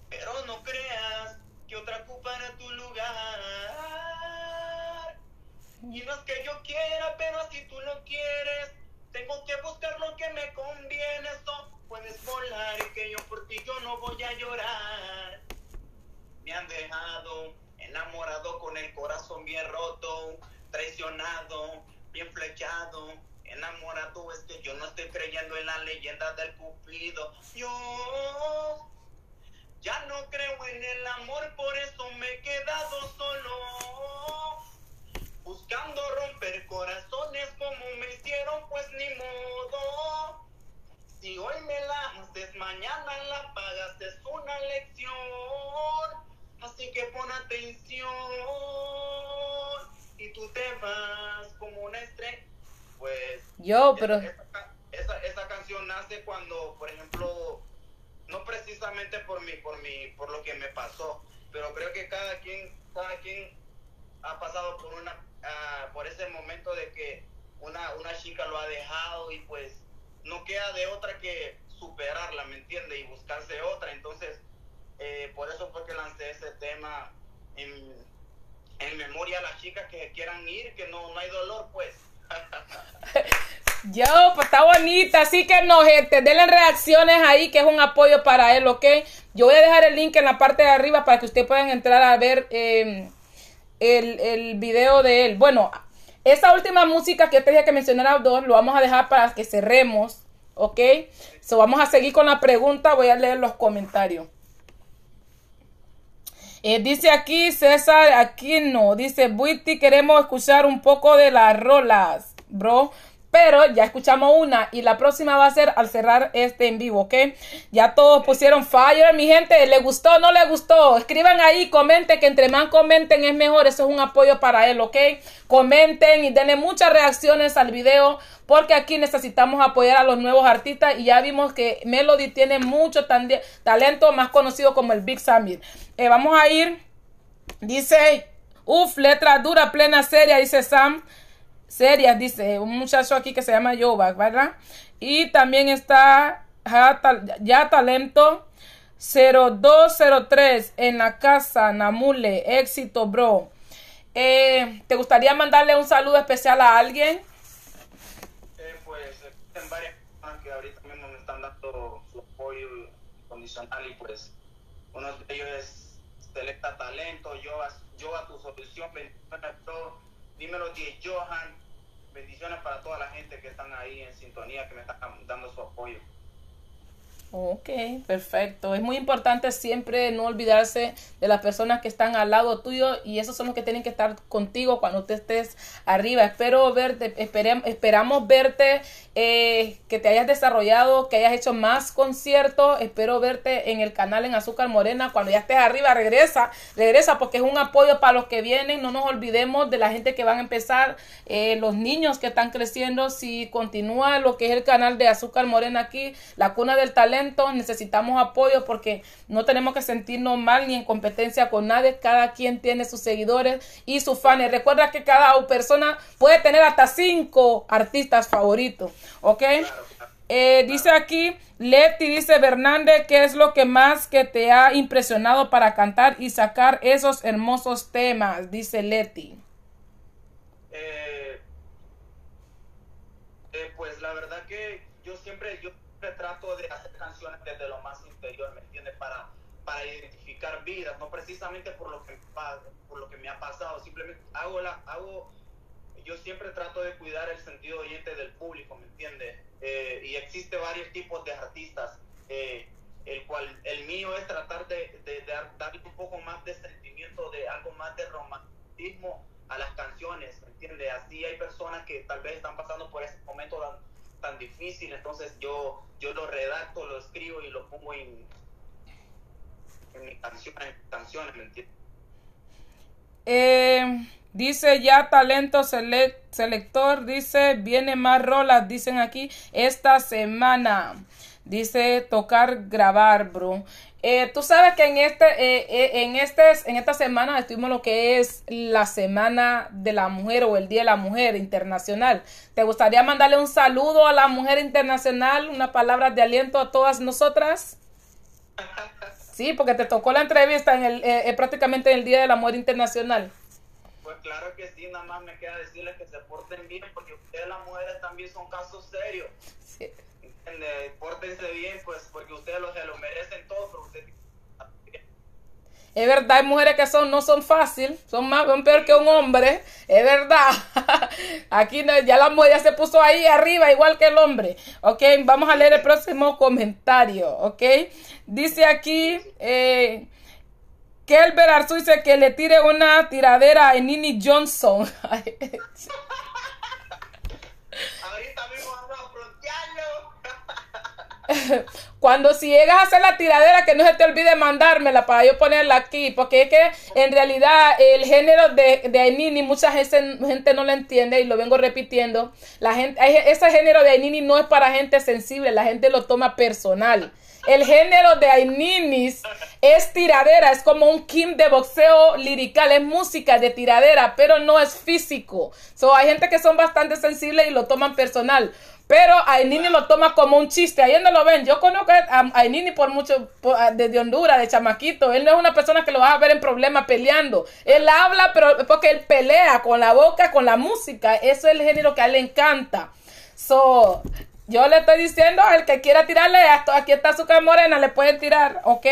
Pero no creas que otra ocupará tu lugar. Y no es que yo quiera, pero si tú lo quieres, tengo que buscar lo que me conviene. So, puedes volar que yo por ti yo no voy a llorar. Me han dejado enamorado con el corazón bien roto, traicionado, bien flechado. Enamorado es que yo no estoy creyendo en la leyenda del cupido. Yo ya no creo en el amor, por eso me he quedado solo. Buscando romper corazones como me hicieron, pues ni modo. Si hoy me la haces, mañana la pagas, es una lección. Así que pon atención. Y tú te vas como una estrella. Pues. Yo, pero... Esa, esa, esa canción nace cuando, por ejemplo, no precisamente por mi, por mi, por lo que me pasó, pero creo que cada quien, cada quien ha pasado por una, ah, por ese momento de que una, una chica lo ha dejado y pues no queda de otra que superarla, ¿me entiende? Y buscarse otra. Entonces, eh, por eso fue que lancé ese tema en, en memoria a las chicas que quieran ir, que no, no hay dolor, pues. Yo, pues está bonita, así que no, gente, denle reacciones ahí, que es un apoyo para él, ¿ok? Yo voy a dejar el link en la parte de arriba para que ustedes puedan entrar a ver eh, el, el video de él. Bueno, esa última música que yo te dije que mencionara dos, lo vamos a dejar para que cerremos, ¿ok? So, vamos a seguir con la pregunta, voy a leer los comentarios. Eh, dice aquí César, aquí no. Dice Buiti, queremos escuchar un poco de las rolas, bro. Pero ya escuchamos una y la próxima va a ser al cerrar este en vivo, ¿ok? Ya todos pusieron fire, mi gente. ¿Le gustó o no le gustó? Escriban ahí, comenten, que entre más comenten es mejor. Eso es un apoyo para él, ¿ok? Comenten y denle muchas reacciones al video porque aquí necesitamos apoyar a los nuevos artistas y ya vimos que Melody tiene mucho talento, más conocido como el Big Samir. Eh, vamos a ir, dice, uff, letra dura, plena, seria, dice Sam. Serias, dice un muchacho aquí que se llama Jova, ¿verdad? Y también está ya, Tal- ya talento 0203 en la casa, Namule, éxito, bro. Eh, ¿Te gustaría mandarle un saludo especial a alguien? Eh, pues existen varias que ahorita mismo me están dando su apoyo incondicional y pues uno de ellos es Selecta Talento, yo a, yo a tu solución, bendiciones a todos, dímelo die Johan, bendiciones para toda la gente que están ahí en sintonía, que me están dando su apoyo. Ok, perfecto. Es muy importante siempre no olvidarse de las personas que están al lado tuyo y esos son los que tienen que estar contigo cuando tú estés arriba. Espero verte, esperem- esperamos verte, eh, que te hayas desarrollado, que hayas hecho más conciertos. Espero verte en el canal en Azúcar Morena. Cuando ya estés arriba, regresa, regresa porque es un apoyo para los que vienen. No nos olvidemos de la gente que van a empezar, eh, los niños que están creciendo. Si continúa lo que es el canal de Azúcar Morena aquí, la cuna del talento, necesitamos apoyo porque no tenemos que sentirnos mal ni en competencia con nadie. Cada quien tiene sus seguidores y sus fans. Recuerda que cada persona puede tener hasta cinco artistas favoritos, ¿ok? Eh, dice aquí, Leti dice Fernández, ¿qué es lo que más que te ha impresionado para cantar y sacar esos hermosos temas? Dice Leti. Eh, eh, pues la verdad que yo siempre, siempre trato de hacer canciones desde lo más interior, ¿me entiendes? Para, para identificar vidas, no precisamente por lo que, por lo que me ha pasado, simplemente hago la, hago, yo siempre trato de cuidar el sentido oyente del público, ¿me entiendes? Eh, y existe varios tipos de artistas, eh, el cual, el mío es tratar de, de dar- darle un poco más de sentimiento, de algo más de romanticismo a las canciones, ¿me entiendes? Así hay personas que tal vez están pasando por ese momento tan difícil, entonces yo, yo lo redacto, lo escribo y lo pongo en, en mis canciones, en canciones, ¿me entiendes? Eh, dice ya talento selec- selector, dice viene más rolas, dicen aquí esta semana. Dice tocar grabar, bro. Eh, tú sabes que en este, eh, eh, en este, en esta semana estuvimos lo que es la semana de la mujer o el día de la mujer internacional. ¿Te gustaría mandarle un saludo a la mujer internacional, unas palabras de aliento a todas nosotras? Sí, porque te tocó la entrevista en el, eh, eh, prácticamente en el Día de la Mujer Internacional. Pues claro que sí, nada más me queda decirles que se porten bien, porque ustedes las mujeres también son casos serios. Sí. Pórtense bien, pues, porque ustedes lo, se lo merecen todo. Es verdad, hay mujeres que son, no son fácil, son más son peor que un hombre, es verdad. Aquí no, ya la mujer ya se puso ahí arriba, igual que el hombre. Ok, vamos a leer el próximo comentario, ok. Dice aquí, eh, que el Arzú dice que le tire una tiradera a Nini Johnson. Ahorita mismo vamos a frontearlo. Cuando si llegas a hacer la tiradera, que no se te olvide mandármela para yo ponerla aquí, porque es que en realidad el género de, Ainini mucha gente, no lo entiende y lo vengo repitiendo. La gente, ese género de Ainini no es para gente sensible, la gente lo toma personal. El género de Aininis es tiradera, es como un Kim de boxeo lirical, es música de tiradera, pero no es físico. So, hay gente que son bastante sensibles y lo toman personal. Pero Ainini lo toma como un chiste. Ahí donde lo ven. Yo conozco a Ainini por mucho, por- a- desde Honduras, de chamaquito. Él no es una persona que lo vas a ver en problemas peleando. Él habla, pero porque él pelea con la boca, con la música. Eso es el género que a él le encanta. So, yo le estoy diciendo, el que quiera tirarle esto, aquí está Azúcar Morena, le pueden tirar, ¿ok?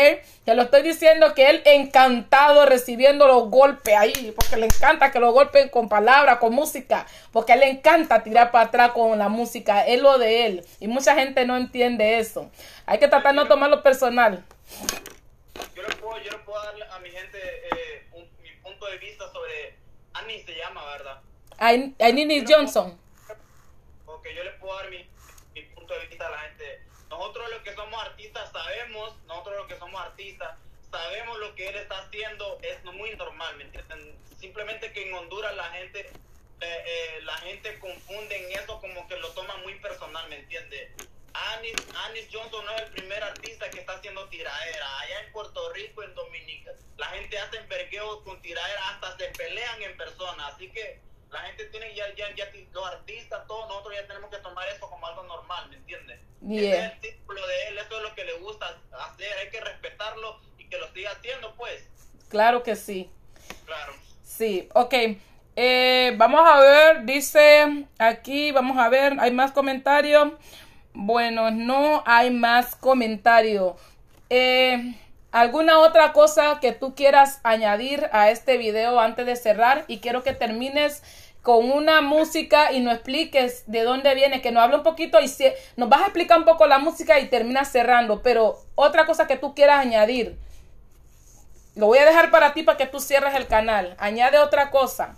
Te lo estoy diciendo que él encantado recibiendo los golpes ahí, porque le encanta que lo golpeen con palabras, con música, porque a él le encanta tirar para atrás con la música, es lo de él. Y mucha gente no entiende eso. Hay que tratar de no tomarlo personal. Yo le puedo, yo le puedo dar a mi gente eh, un- mi punto de vista sobre... Annie se llama, ¿verdad? Ainini Johnson. Porque yo le puedo dar mi punto de vista a la gente. Nosotros los que somos artistas sabemos, nosotros los que somos artistas, sabemos lo que él está haciendo es muy normal, ¿me entienden? Simplemente que en Honduras la gente, eh, eh, la gente confunde en eso como que lo toma muy personal, ¿me entiende? Anis, Anis Johnson no es el primer artista que está haciendo tiradera. Allá en Puerto Rico, en Dominica, la gente hace vergueos con tiradera, hasta se pelean en persona. Así que la gente tiene ya, ya, ya, los artistas, todos nosotros ya tenemos que tomar eso como algo normal, ¿me entiendes? Yeah. Ese es el círculo de él, eso es lo que le gusta hacer, hay que respetarlo y que lo siga haciendo, pues. Claro que sí. Claro. Sí, ok. Eh, vamos a ver, dice aquí, vamos a ver, hay más comentarios. Bueno, no hay más comentarios. Eh, ¿Alguna otra cosa que tú quieras añadir a este video antes de cerrar? Y quiero que termines con una música y nos expliques de dónde viene, que nos hable un poquito y si, nos vas a explicar un poco la música y terminas cerrando, pero otra cosa que tú quieras añadir. Lo voy a dejar para ti para que tú cierres el canal. Añade otra cosa.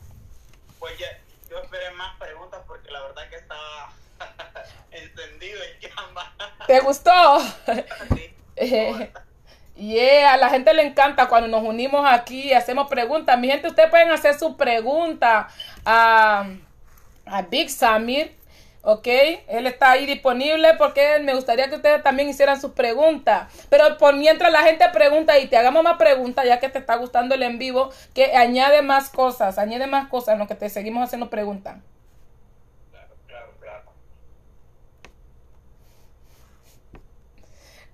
Pues ya, yo esperé más preguntas porque la verdad que estaba encendido en llama. ¿Te gustó? Sí. Yeah, a la gente le encanta cuando nos unimos aquí y hacemos preguntas. Mi gente, ustedes pueden hacer su pregunta a, a Big Samir, ¿ok? Él está ahí disponible porque me gustaría que ustedes también hicieran sus preguntas. Pero por mientras la gente pregunta y te hagamos más preguntas, ya que te está gustando el en vivo, que añade más cosas, añade más cosas en lo que te seguimos haciendo preguntas. Claro, claro, claro.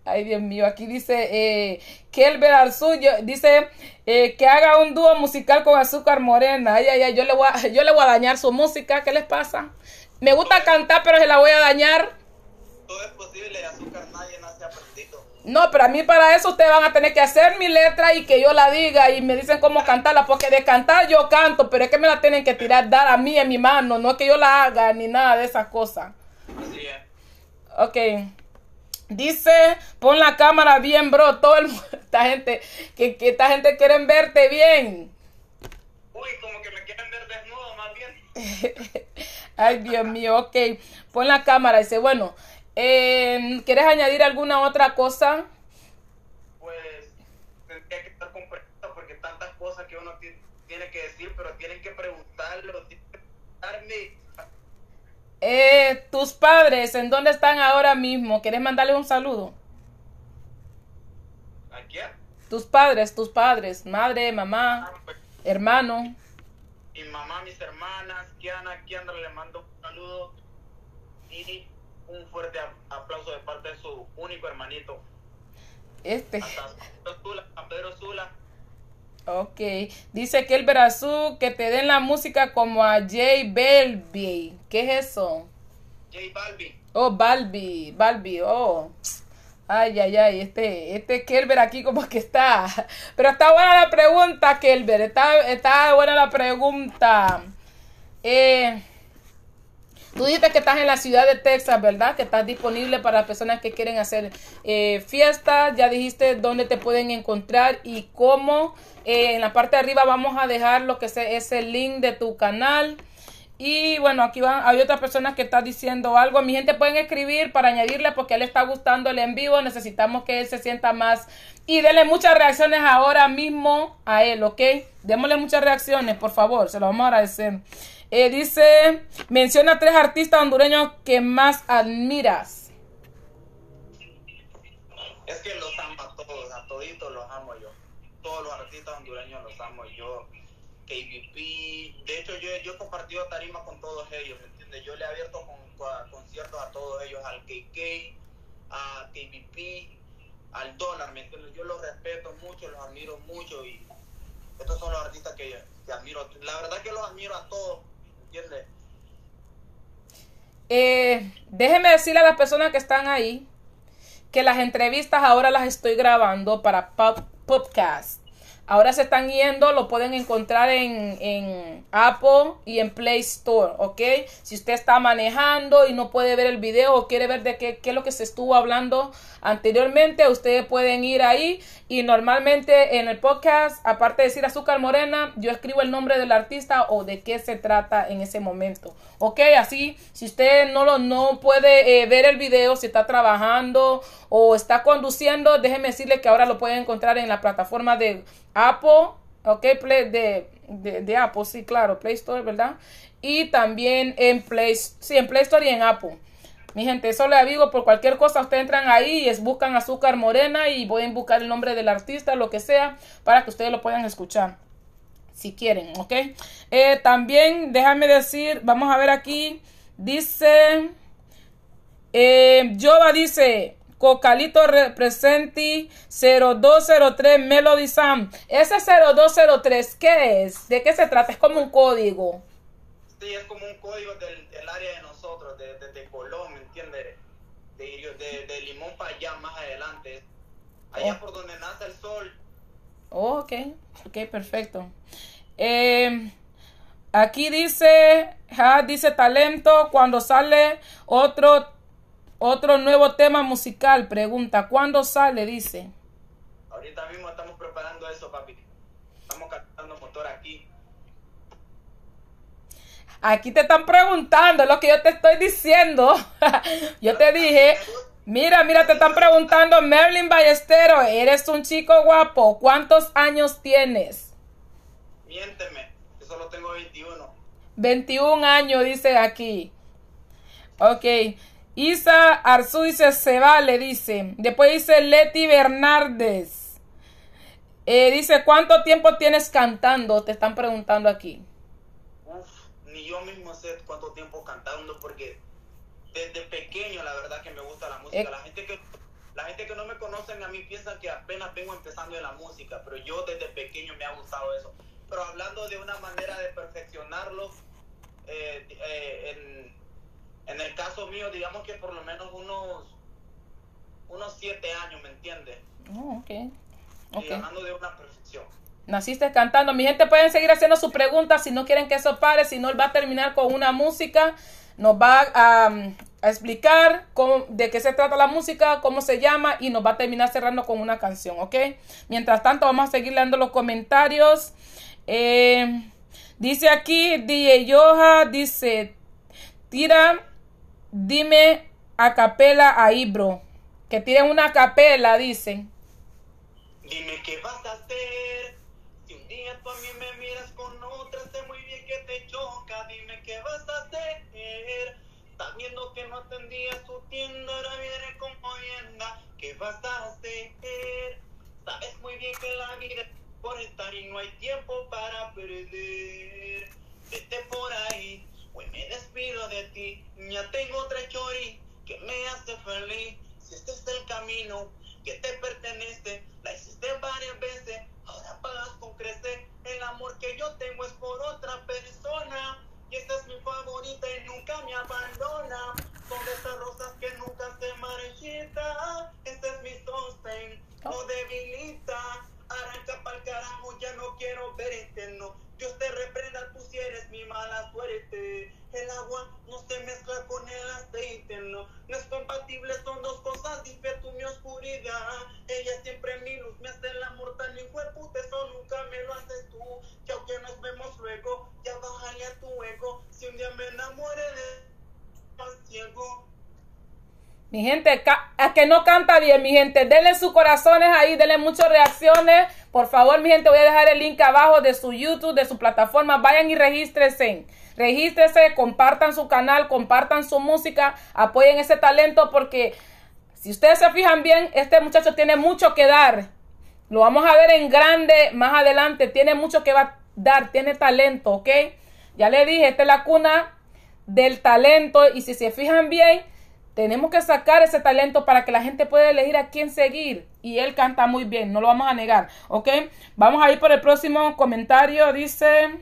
Ay, Dios mío, aquí dice eh, Kelber dice eh, que haga un dúo musical con Azúcar Morena. Ay, ay, ay, yo le, voy a, yo le voy a dañar su música, ¿qué les pasa? Me gusta cantar, pero se la voy a dañar. Todo es posible, azúcar nadie nace aprendido. No, pero a mí para eso ustedes van a tener que hacer mi letra y que yo la diga y me dicen cómo cantarla, porque de cantar yo canto, pero es que me la tienen que tirar, dar a mí en mi mano, no es que yo la haga ni nada de esas cosas. Así es. Ok. Dice, pon la cámara bien, bro. Todo el esta gente, que, que esta gente quieren verte bien. Uy, como que me quieren ver desnudo. Ay, Dios mío, ok. Pon la cámara. Dice, bueno, eh, ¿quieres añadir alguna otra cosa? Pues tendría que estar con preguntas porque tantas cosas que uno ti- tiene que decir, pero tienen que preguntarlo, tienen que preguntarme. Eh, tus padres, ¿en dónde están ahora mismo? ¿Quieres mandarle un saludo? ¿A quién? Tus padres, tus padres, madre, mamá, Ah, pues, hermano. mi mamá, mis hermanas, Kiana, Kiandra, le mando un saludo y un fuerte a- aplauso de parte de su único hermanito, Este. Pedro Sula, San Pedro Sula. Ok. Dice que el Verazú que te den la música como a J Balbi. ¿Qué es eso? J Balvin. Oh, Balbi, Balbi, oh. Ay, ay, ay, este, este Kelber aquí como que está. Pero está buena la pregunta, Kelber. Está, está buena la pregunta. Eh, tú dijiste que estás en la ciudad de Texas, ¿verdad? Que estás disponible para las personas que quieren hacer eh, fiestas. Ya dijiste dónde te pueden encontrar y cómo. Eh, en la parte de arriba vamos a dejar lo que es, el link de tu canal. Y bueno, aquí van, hay otras personas que están diciendo algo. Mi gente pueden escribir para añadirle porque él está gustando el en vivo. Necesitamos que él se sienta más. Y denle muchas reacciones ahora mismo a él, ¿ok? Démosle muchas reacciones, por favor. Se lo vamos a agradecer. Eh, dice, menciona tres artistas hondureños que más admiras. Es que los amo a todos, a toditos los amo yo. Todos los artistas hondureños los amo yo. KBP, de hecho yo, yo he compartido tarima con todos ellos, ¿me entiendes? Yo le he abierto con, con- conciertos a todos ellos, al KK, a KBP, al Dólar, ¿me entiendes? Yo los respeto mucho, los admiro mucho y estos son los artistas que, que admiro. La verdad que los admiro a todos, ¿me Eh, déjeme decirle a las personas que están ahí que las entrevistas ahora las estoy grabando para Podcast. Ahora se están yendo, lo pueden encontrar en, en Apple y en Play Store, ¿ok? Si usted está manejando y no puede ver el video o quiere ver de qué, qué es lo que se estuvo hablando anteriormente, ustedes pueden ir ahí y normalmente en el podcast, aparte de decir azúcar morena, yo escribo el nombre del artista o de qué se trata en ese momento, ¿ok? Así, si usted no, lo, no puede eh, ver el video, si está trabajando o está conduciendo, déjeme decirle que ahora lo pueden encontrar en la plataforma de Apple, ok, de, de, de Apple, sí, claro, Play Store, ¿verdad? Y también en Play, sí, en Play Store y en Apple. Mi gente, eso le digo, por cualquier cosa, ustedes entran ahí y buscan azúcar morena y pueden buscar el nombre del artista, lo que sea, para que ustedes lo puedan escuchar. Si quieren, ¿ok? Eh, también, déjame decir, vamos a ver aquí, dice, eh, dice, Cocalito Representi 0203 Melody Sam. Ese 0203, ¿qué es? ¿De qué se trata? Es como un código. Sí, es como un código del, del área de nosotros, de, de, de Colón, ¿me entiendes? De, de, de Limón para allá, más adelante. Allá Oh. por donde nace el sol. Oh, ok, ok, perfecto. Eh, aquí dice, ja, dice talento, cuando sale otro, otro nuevo tema musical, pregunta, ¿cuándo sale? Dice. Ahorita mismo estamos preparando eso, papi. Estamos cantando motor aquí. Aquí te están preguntando lo que yo te estoy diciendo. yo te dije, mira, mira, te están preguntando, Merlin Ballestero, eres un chico guapo, ¿cuántos años tienes? Miénteme, yo solo tengo 21. 21 años, dice aquí. Ok. Isa Arzú dice, se vale, dice. Después dice Leti Bernardes. Eh, dice, ¿cuánto tiempo tienes cantando? Te están preguntando aquí. Uf, ni yo mismo sé cuánto tiempo cantando porque desde pequeño la verdad que me gusta la música. Eh. La gente que la gente que no me conocen a mí piensa que apenas vengo empezando en la música, pero yo desde pequeño me ha gustado eso. Pero hablando de una manera de perfeccionarlo, eh, eh, en, en el caso mío, digamos que por lo menos unos unos siete años, ¿me entiendes? Oh, ok. Y Ok. hablando de una perfección. Naciste cantando. Mi gente pueden seguir haciendo sus preguntas si no quieren que eso pare. Si no, él va a terminar con una música. Nos va a, a explicar cómo, de qué se trata la música, cómo se llama y nos va a terminar cerrando con una canción, ¿ok? Mientras tanto, vamos a seguir leyendo los comentarios. Eh, Dice aquí, DJ Yoja, dice, tira, dime a capela ahí, bro. Que tiren una capela, dicen. Dime qué vas a hacer. Si un día tú a mí me miras con otra, sé muy bien que te choca. Dime qué vas a hacer. Estás viendo que no atendía su tienda, ahora viene con vienda. ¿Qué vas a hacer? Sabes muy bien que la vida es por estar y no hay tiempo para perder. Vete por ahí, hoy me despido de ti. Ya tengo otra chori que me hace feliz. Si este es el camino que te pertenece, la hiciste varias veces, ahora pagas con crecer. El amor que yo tengo es por otra persona. Y esta es mi favorita y nunca me abandona. Son de esas rosas que nunca se marchita. Este es mi sostén, no debilita. Arranca pa'l carajo, ya no quiero verte, no. Dios te reprenda, tú si eres mi mala suerte. El agua no se mezcla con el aceite, no. No es compatible, son dos cosas diferentes, tú mi oscuridad. Ella siempre mi luz, me hace el amor tan hijo de puta, eso nunca me lo haces tú. Que aunque nos vemos luego, ya bájale a tu ego. Si un día me enamore de ciego. Mi gente, a que no canta bien, mi gente, denle sus corazones ahí, denle muchas reacciones. Por favor, mi gente, voy a dejar el link abajo de su YouTube, de su plataforma. Vayan y regístrense. Regístrense, compartan su canal, compartan su música, apoyen ese talento porque si ustedes se fijan bien, este muchacho tiene mucho que dar. Lo vamos a ver en grande más adelante. Tiene mucho que va a dar, tiene talento, ¿ok? Ya le dije, esta es la cuna del talento y si se fijan bien, tenemos que sacar ese talento para que la gente pueda elegir a quién seguir. Y él canta muy bien, no lo vamos a negar, ¿ok? Vamos a ir por el próximo comentario. Dice,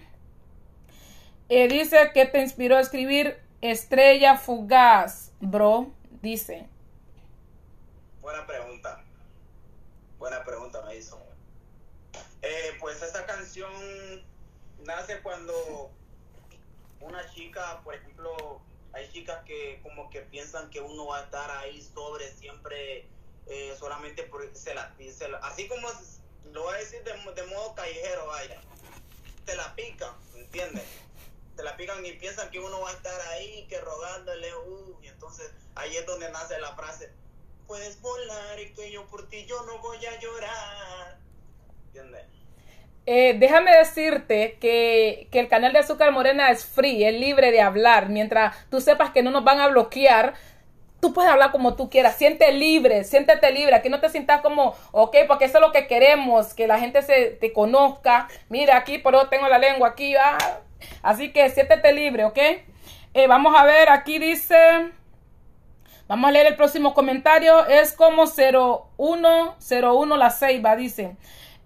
eh, dice que te inspiró a escribir Estrella Fugaz, bro. Dice. Buena pregunta. Buena pregunta me hizo. Eh, pues esa canción nace cuando una chica, por ejemplo, hay chicas que como que piensan que uno va a estar ahí sobre siempre eh, solamente porque se la, se así como lo voy a decir de modo callejero, vaya, te la pican, ¿entiendes? Te la pican y piensan que uno va a estar ahí, que rogándole, uh, y entonces ahí es donde nace la frase, puedes volar y que yo por ti yo no voy a llorar, ¿entiendes? Eh, déjame decirte que, que el canal de Azúcar Morena es free, es libre de hablar. Mientras tú sepas que no nos van a bloquear, tú puedes hablar como tú quieras. Siente libre, siéntete libre. Aquí no te sientas como, ok, porque eso es lo que queremos, que la gente se te conozca. Mira, aquí, por tengo la lengua aquí. ah. Así que siéntete libre, ¿ok? Eh, vamos a ver, aquí dice... Vamos a leer el próximo comentario. Es como 0101 la ceiba, dice.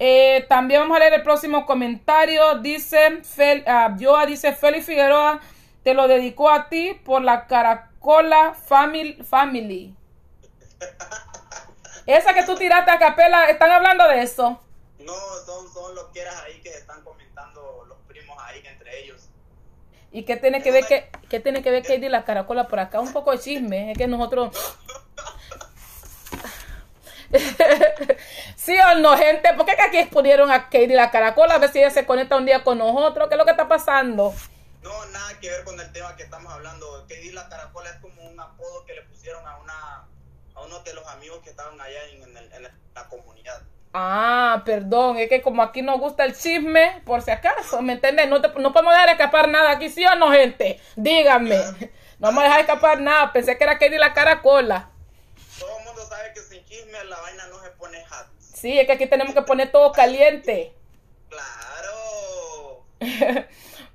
Eh, también vamos a leer el próximo comentario. Dice, Fel, ah, dice, Feli Figueroa te lo dedicó a ti por la Caracola Family. family. Esa que tú tiraste a capela, ¿están hablando de eso? No, son, son los que eras ahí que están comentando los primos ahí entre ellos. ¿Y qué tiene que ver que qué tiene que ver Katie la Caracola por acá? Un poco de chisme, es que nosotros Sí o no, gente, ¿por qué que aquí exponieron a Katie la Caracola? A ver si ella se conecta un día con nosotros, ¿qué es lo que está pasando? No, nada que ver con el tema que estamos hablando. Di la caracola es como un apodo que le pusieron a una a uno de los amigos que estaban allá en, en el- en la comunidad. Ah, perdón, es que como aquí nos gusta el chisme, por si acaso, ¿me entiendes? No, te- no podemos dejar escapar nada aquí, ¿sí o no, gente? Díganme. No vamos a dejar escapar nada, pensé que era Katie la Caracola. Todo el mundo sabe que sin chisme la vaina no se pone hot. Sí, es que aquí tenemos que poner todo caliente. Claro.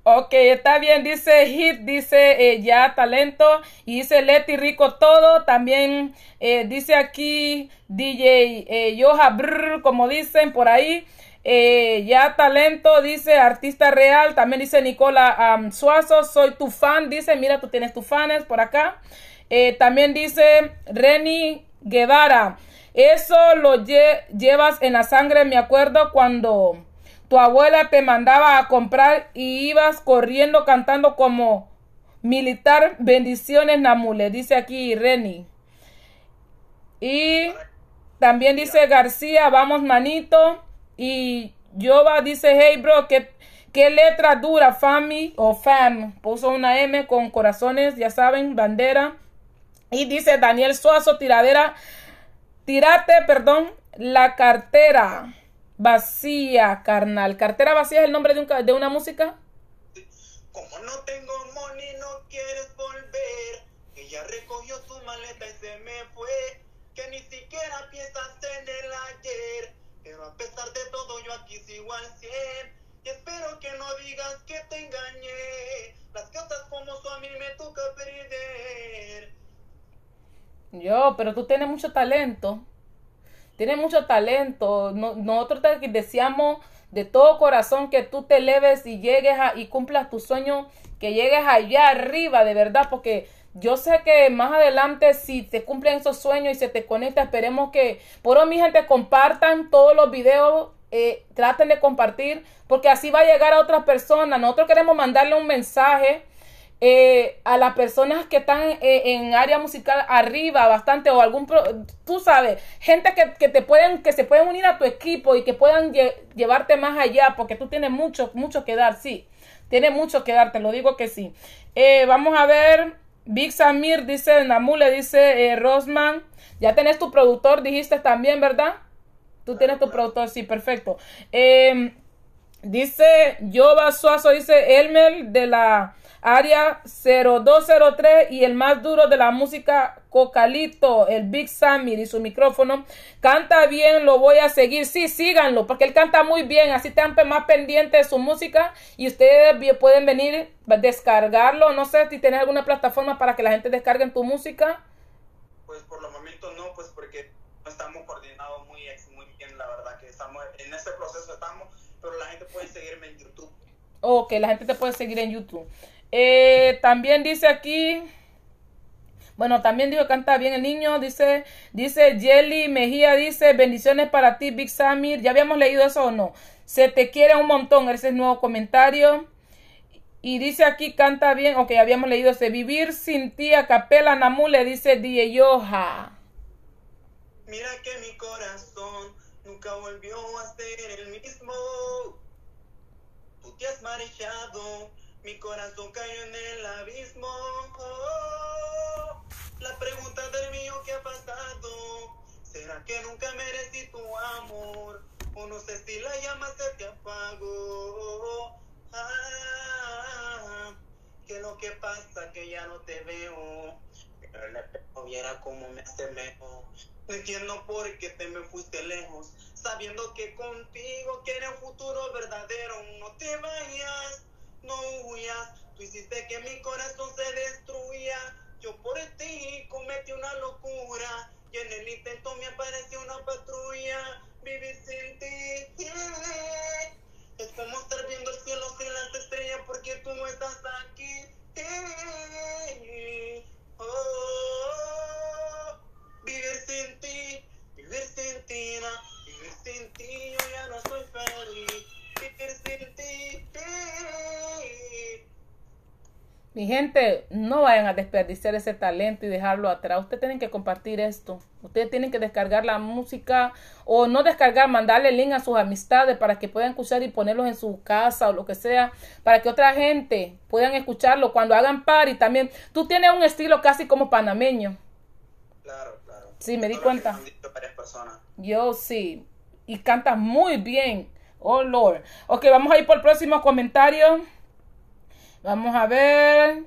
Ok, está bien, dice Hit, dice eh, ya talento, y dice Leti Rico todo, también eh, dice aquí DJ eh, Yoja Brr, como dicen por ahí, eh, ya talento, dice artista real, también dice Nicola Suazo, soy tu fan, dice, mira, tú tienes tus fans por acá, Eh, también dice Reni Guevara, eso lo lle- llevas en la sangre, me acuerdo cuando tu abuela te mandaba a comprar y ibas corriendo cantando como militar. Bendiciones, Namule, dice aquí Reni. Y también dice García, vamos manito. Y Yoba dice, hey bro, ¿qué, qué letra dura, Fami o Fam. Puso una M con corazones, ya saben, bandera. Y dice Daniel Suazo, tiradera, tirate, perdón, la cartera vacía, carnal. ¿Cartera vacía es el nombre de una música? Como no tengo money, no quieres volver. Ella recogió su maleta y se me fue. Que ni siquiera piensas en el ayer. Pero a pesar de todo, yo aquí sigo al 100. Y espero que no digas que te engañé. Las cosas como son, a mí me toca perder. Yo, pero tú tienes mucho talento. Tienes mucho talento. No- nosotros te deseamos de todo corazón que tú te eleves y llegues y cumplas tu sueño, que llegues allá arriba, de verdad, porque yo sé que más adelante si te cumplen esos sueños y se te conecta, esperemos que, por hoy mi gente, compartan todos los videos, eh, traten de compartir, porque así va a llegar a otras personas. Nosotros queremos mandarle un mensaje eh, a las personas que están eh, en área musical arriba bastante o algún pro- tú sabes gente que, que te pueden que se pueden unir a tu equipo y que puedan lle- llevarte más allá porque tú tienes mucho mucho que dar sí tienes mucho que dar te lo digo que sí. Eh, vamos a ver Big Samir dice Namule dice Rosman ya tenés tu productor dijiste también verdad tú tienes tu productor sí perfecto. Eh, Dice Yoba Suazo, dice Elmer de la área 0203 y el más duro de la música Cocalito, el Big Samir y su micrófono. Canta bien, lo voy a seguir. Sí, síganlo, porque él canta muy bien. Así están más pendientes de su música y ustedes pueden venir a descargarlo. No sé si tienes alguna plataforma para que la gente descargue tu música. Pues por los momentos no, pues porque no estamos coordinados muy, muy bien, la verdad que estamos en ese proceso estamos, pero la gente puede seguirme en YouTube. Ok, la gente te puede seguir en YouTube. Eh, también dice aquí, bueno, también dijo canta bien el niño, dice, dice Jelly Mejía, dice, bendiciones para ti, Big Samir. ¿Ya habíamos leído eso o no? Se te quiere un montón, ese es el nuevo comentario. Y dice aquí, canta bien, ok, habíamos leído ese, vivir sin ti a capela Namule, dice Die Yoha. Mira que mi corazón nunca volvió a ser el mismo. Tú te has marchado, mi corazón cayó en el abismo. La pregunta del mío que ha pasado, ¿será que nunca merecí tu amor? O no sé si la llama se te apagó. Ah, que lo que pasa que ya no te veo. Pero espejo viera cómo me asemejo. No entiendo por qué te me fuiste lejos, sabiendo que contigo quiere un futuro verdadero. No te vayas, no huyas. Tú hiciste que mi corazón se destruya. Yo por ti cometí una locura. Y en el intento me apareció una patrulla. Vivir sin ti. Es como estar viendo el cielo sin las estrellas porque tú no estás aquí. Oh, vivir sin ti, vivir sin ti, vivir sin ti, yo ya no soy feliz. Mi gente, no vayan a desperdiciar ese talento y dejarlo atrás. Ustedes tienen que compartir esto. Ustedes tienen que descargar la música o no descargar, mandarle el link a sus amistades para que puedan escuchar y ponerlos en su casa o lo que sea, para que otra gente puedan escucharlo cuando hagan party también. Tú tienes un estilo casi como panameño. Claro, claro. Sí, me di cuenta. Yo sí. Y cantas muy bien. Oh, Lord. Ok, vamos a ir por el próximo comentario. Vamos a ver.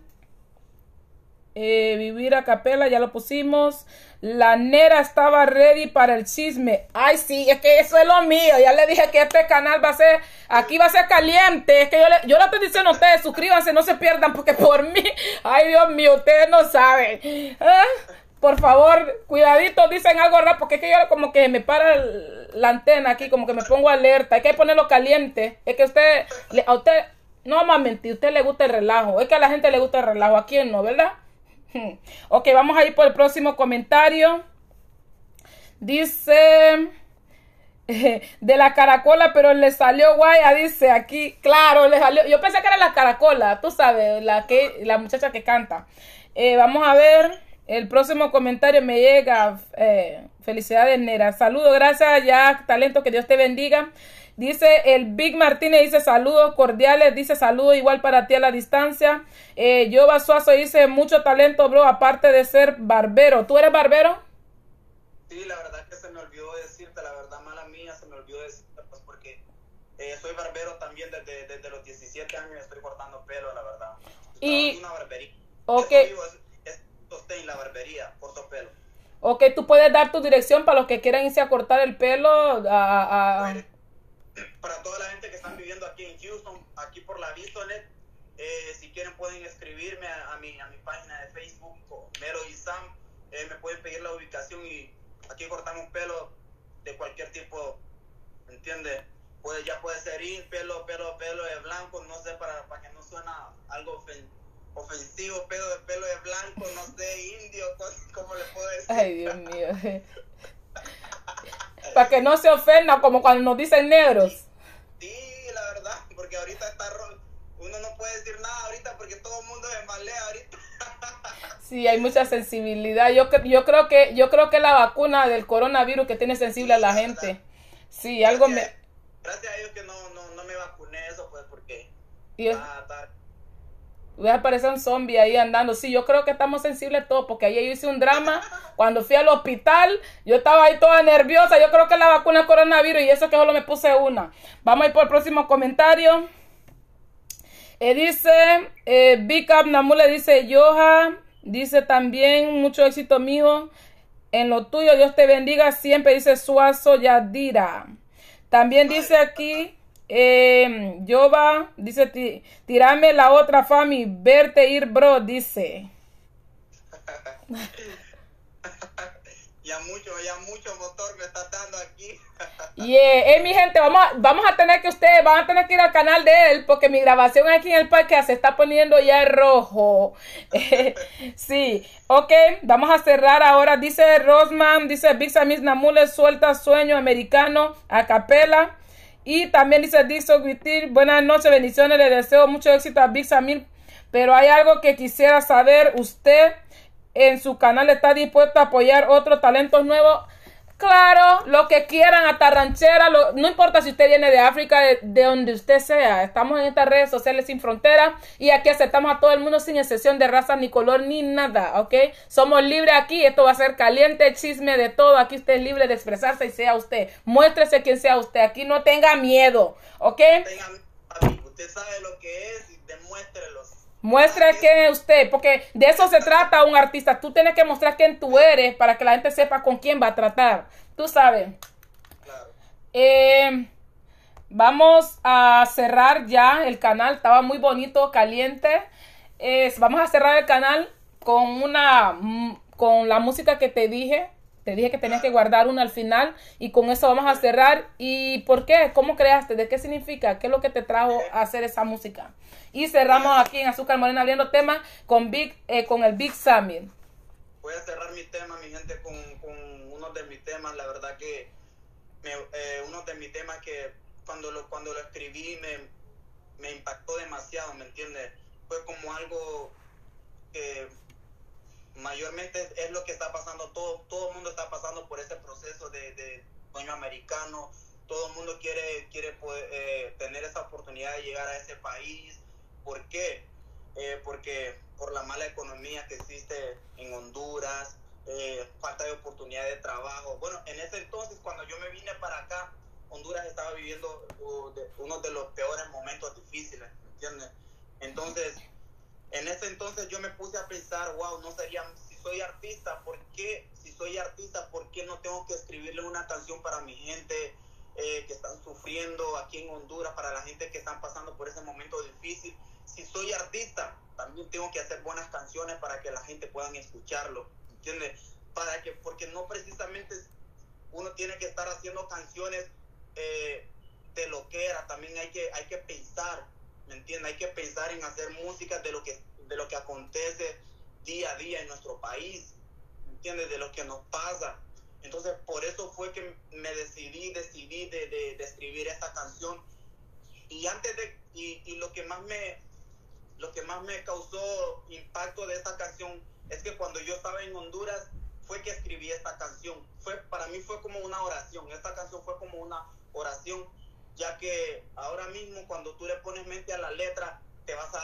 Eh, vivir a capela, ya lo pusimos. La nera estaba ready para el chisme. Ay, sí, es que eso es lo mío. Ya le dije que este canal va a ser, aquí va a ser caliente. Es que yo le, yo le estoy diciendo a ustedes, suscríbanse, no se pierdan, porque por mí, ay Dios mío, ustedes no saben. Ah, Por favor, cuidadito, dicen algo raro, porque es que yo como que me para la antena aquí, como que me pongo alerta. Hay que ponerlo caliente. Es que usted, a usted, no vamos a mentir, a usted le gusta el relajo. Es que a la gente le gusta el relajo, ¿a quién no, verdad? Ok, vamos a ir por el próximo comentario. Dice de la caracola, pero le salió guaya, dice aquí. Claro, le salió. Yo pensé que era la caracola, tú sabes, la que la muchacha que canta. Eh, vamos a ver. El próximo comentario me llega. eh, felicidades, Nera. Saludos, gracias, ya talento, que Dios te bendiga. Dice el Big Martínez, dice saludos cordiales, dice saludos igual para ti a la distancia. Eh, Yoba Suazo dice mucho talento, bro, aparte de ser barbero. ¿Tú eres barbero? Sí, la verdad que se me olvidó decirte, la verdad mala mía, se me olvidó decirte, pues porque eh, soy barbero también desde, desde los 17 años, estoy cortando pelo, la verdad. Y- una barbería. Ok. Eso vivo, es, es sostén, la barbería, corto pelo. Ok, tú puedes dar tu dirección para los que quieran irse a cortar el pelo. A, a- Pues, para toda la gente que están viviendo aquí en Houston, aquí por la Vistonet, eh, si quieren pueden escribirme a, a mi, a mi página de Facebook, Mero y Sam, eh, me pueden pedir la ubicación y aquí cortamos pelo de cualquier tipo, ¿entiendes? Puede, ya puede ser ir, pelo, pelo, pelo de blanco, no sé, para, para que no suena algo ofen- ofensivo, pelo de pelo de blanco, no sé, indio, ¿cómo le puedo decir? Ay, Dios mío. para que no se ofenda como cuando nos dicen negros. Sí, la verdad, porque ahorita está ro- uno no puede decir nada ahorita porque todo el mundo se malea ahorita. Sí, hay mucha sensibilidad. Yo, yo creo que yo creo que la vacuna del coronavirus que tiene sensible a la gente. Sí, algo me... Gracias a Dios que no, no, no me vacuné eso, pues, porque y- ah, Voy a aparecer un zombie ahí andando. Sí, yo creo que estamos sensibles todos, porque ayer yo hice un drama. Cuando fui al hospital, yo estaba ahí toda nerviosa. Yo creo que la vacuna coronavirus y eso que solo me puse una. Vamos a ir por el próximo comentario. Eh, dice, eh, Big dice, Yoja, dice también, mucho éxito mío. En lo tuyo, Dios te bendiga siempre, dice Suazo Yadira. También dice aquí, eh, Yoba, dice, "Ti- tirame la otra fami, verte ir, bro, dice. ya mucho, ya mucho motor me está dando aquí. Yeah, eh, mi gente, vamos a, vamos a tener que ustedes van a tener que ir al canal de él porque mi grabación aquí en el podcast se está poniendo ya rojo. Sí, ok, vamos a cerrar ahora. Dice Rosman, dice Big Samis Namule, suelta sueño americano a capela. Y también dice Dixon Guitir, buenas noches, bendiciones, le deseo mucho éxito a Big Samir. Pero hay algo que quisiera saber, ¿usted en su canal está dispuesto a apoyar otros talentos nuevos? Claro, lo que quieran, hasta ranchera, lo- no importa si usted viene de África, de, de donde usted sea. Estamos en estas redes sociales sin fronteras y aquí aceptamos a todo el mundo sin excepción de raza, ni color, ni nada, ¿ok? Somos libres aquí, esto va a ser caliente, chisme de todo. Aquí usted es libre de expresarse y sea usted. Muéstrese quien sea usted, aquí no tenga miedo, ¿ok? Usted sabe lo que es y demuéstrelo. Muestre quién es usted, porque de eso se trata un artista. Tú tienes que mostrar quién tú eres para que la gente sepa con quién va a tratar. Tú sabes. Claro. Eh, vamos a cerrar ya el canal. Estaba muy bonito, caliente. Vamos a cerrar el canal con una mm, con la música que te dije. Te dije que tenías que guardar una al final y con eso vamos a cerrar. ¿Y por qué? ¿Cómo creaste? ¿De qué significa? ¿Qué es lo que te trajo a hacer esa música? Y cerramos aquí en Azúcar Morena abriendo tema con Big eh, con el Big Sammy. Voy a cerrar mi tema, mi gente, con, uno de mis temas. La verdad que eh, uno de mis temas que cuando lo, cuando lo escribí me impactó demasiado, ¿me entiendes? Fue como algo que mayormente es lo que está pasando. Todo, todo el mundo está pasando por ese proceso de, de sueño americano. Todo el mundo quiere, quiere poder, eh, tener esa oportunidad de llegar a ese país. ¿Por qué? Eh, porque por la mala economía que existe en Honduras, eh, falta de oportunidad de trabajo. Bueno, en ese entonces, cuando yo me vine para acá, Honduras estaba viviendo uh, uno de los peores momentos difíciles, ¿me entiendes? Entonces, en ese entonces yo me puse a pensar, wow, no sería, si soy artista, ¿por qué, si soy artista, por qué no tengo que escribirle una canción para mi gente eh, que están sufriendo aquí en Honduras, para la gente que están pasando por ese momento difícil? Si soy artista, también tengo que hacer buenas canciones para que la gente pueda escucharlo, ¿entiendes? Para que, porque no precisamente uno tiene que estar haciendo canciones eh, de lo que era, también hay que, hay que pensar, ¿me entiendes? Hay que pensar en hacer música de lo que, de lo que acontece día a día en nuestro país, ¿me entiendes? De lo que nos pasa. Entonces, por eso fue que me decidí, decidí de, de, de escribir esta canción. Y antes de, y, y lo que más me, lo que más me causó impacto de esta canción es que cuando yo estaba en Honduras fue que escribí esta canción. Fue, para mí fue como una oración. Esta canción fue como una oración ya que ahora mismo cuando tú le pones mente a la letra, te vas a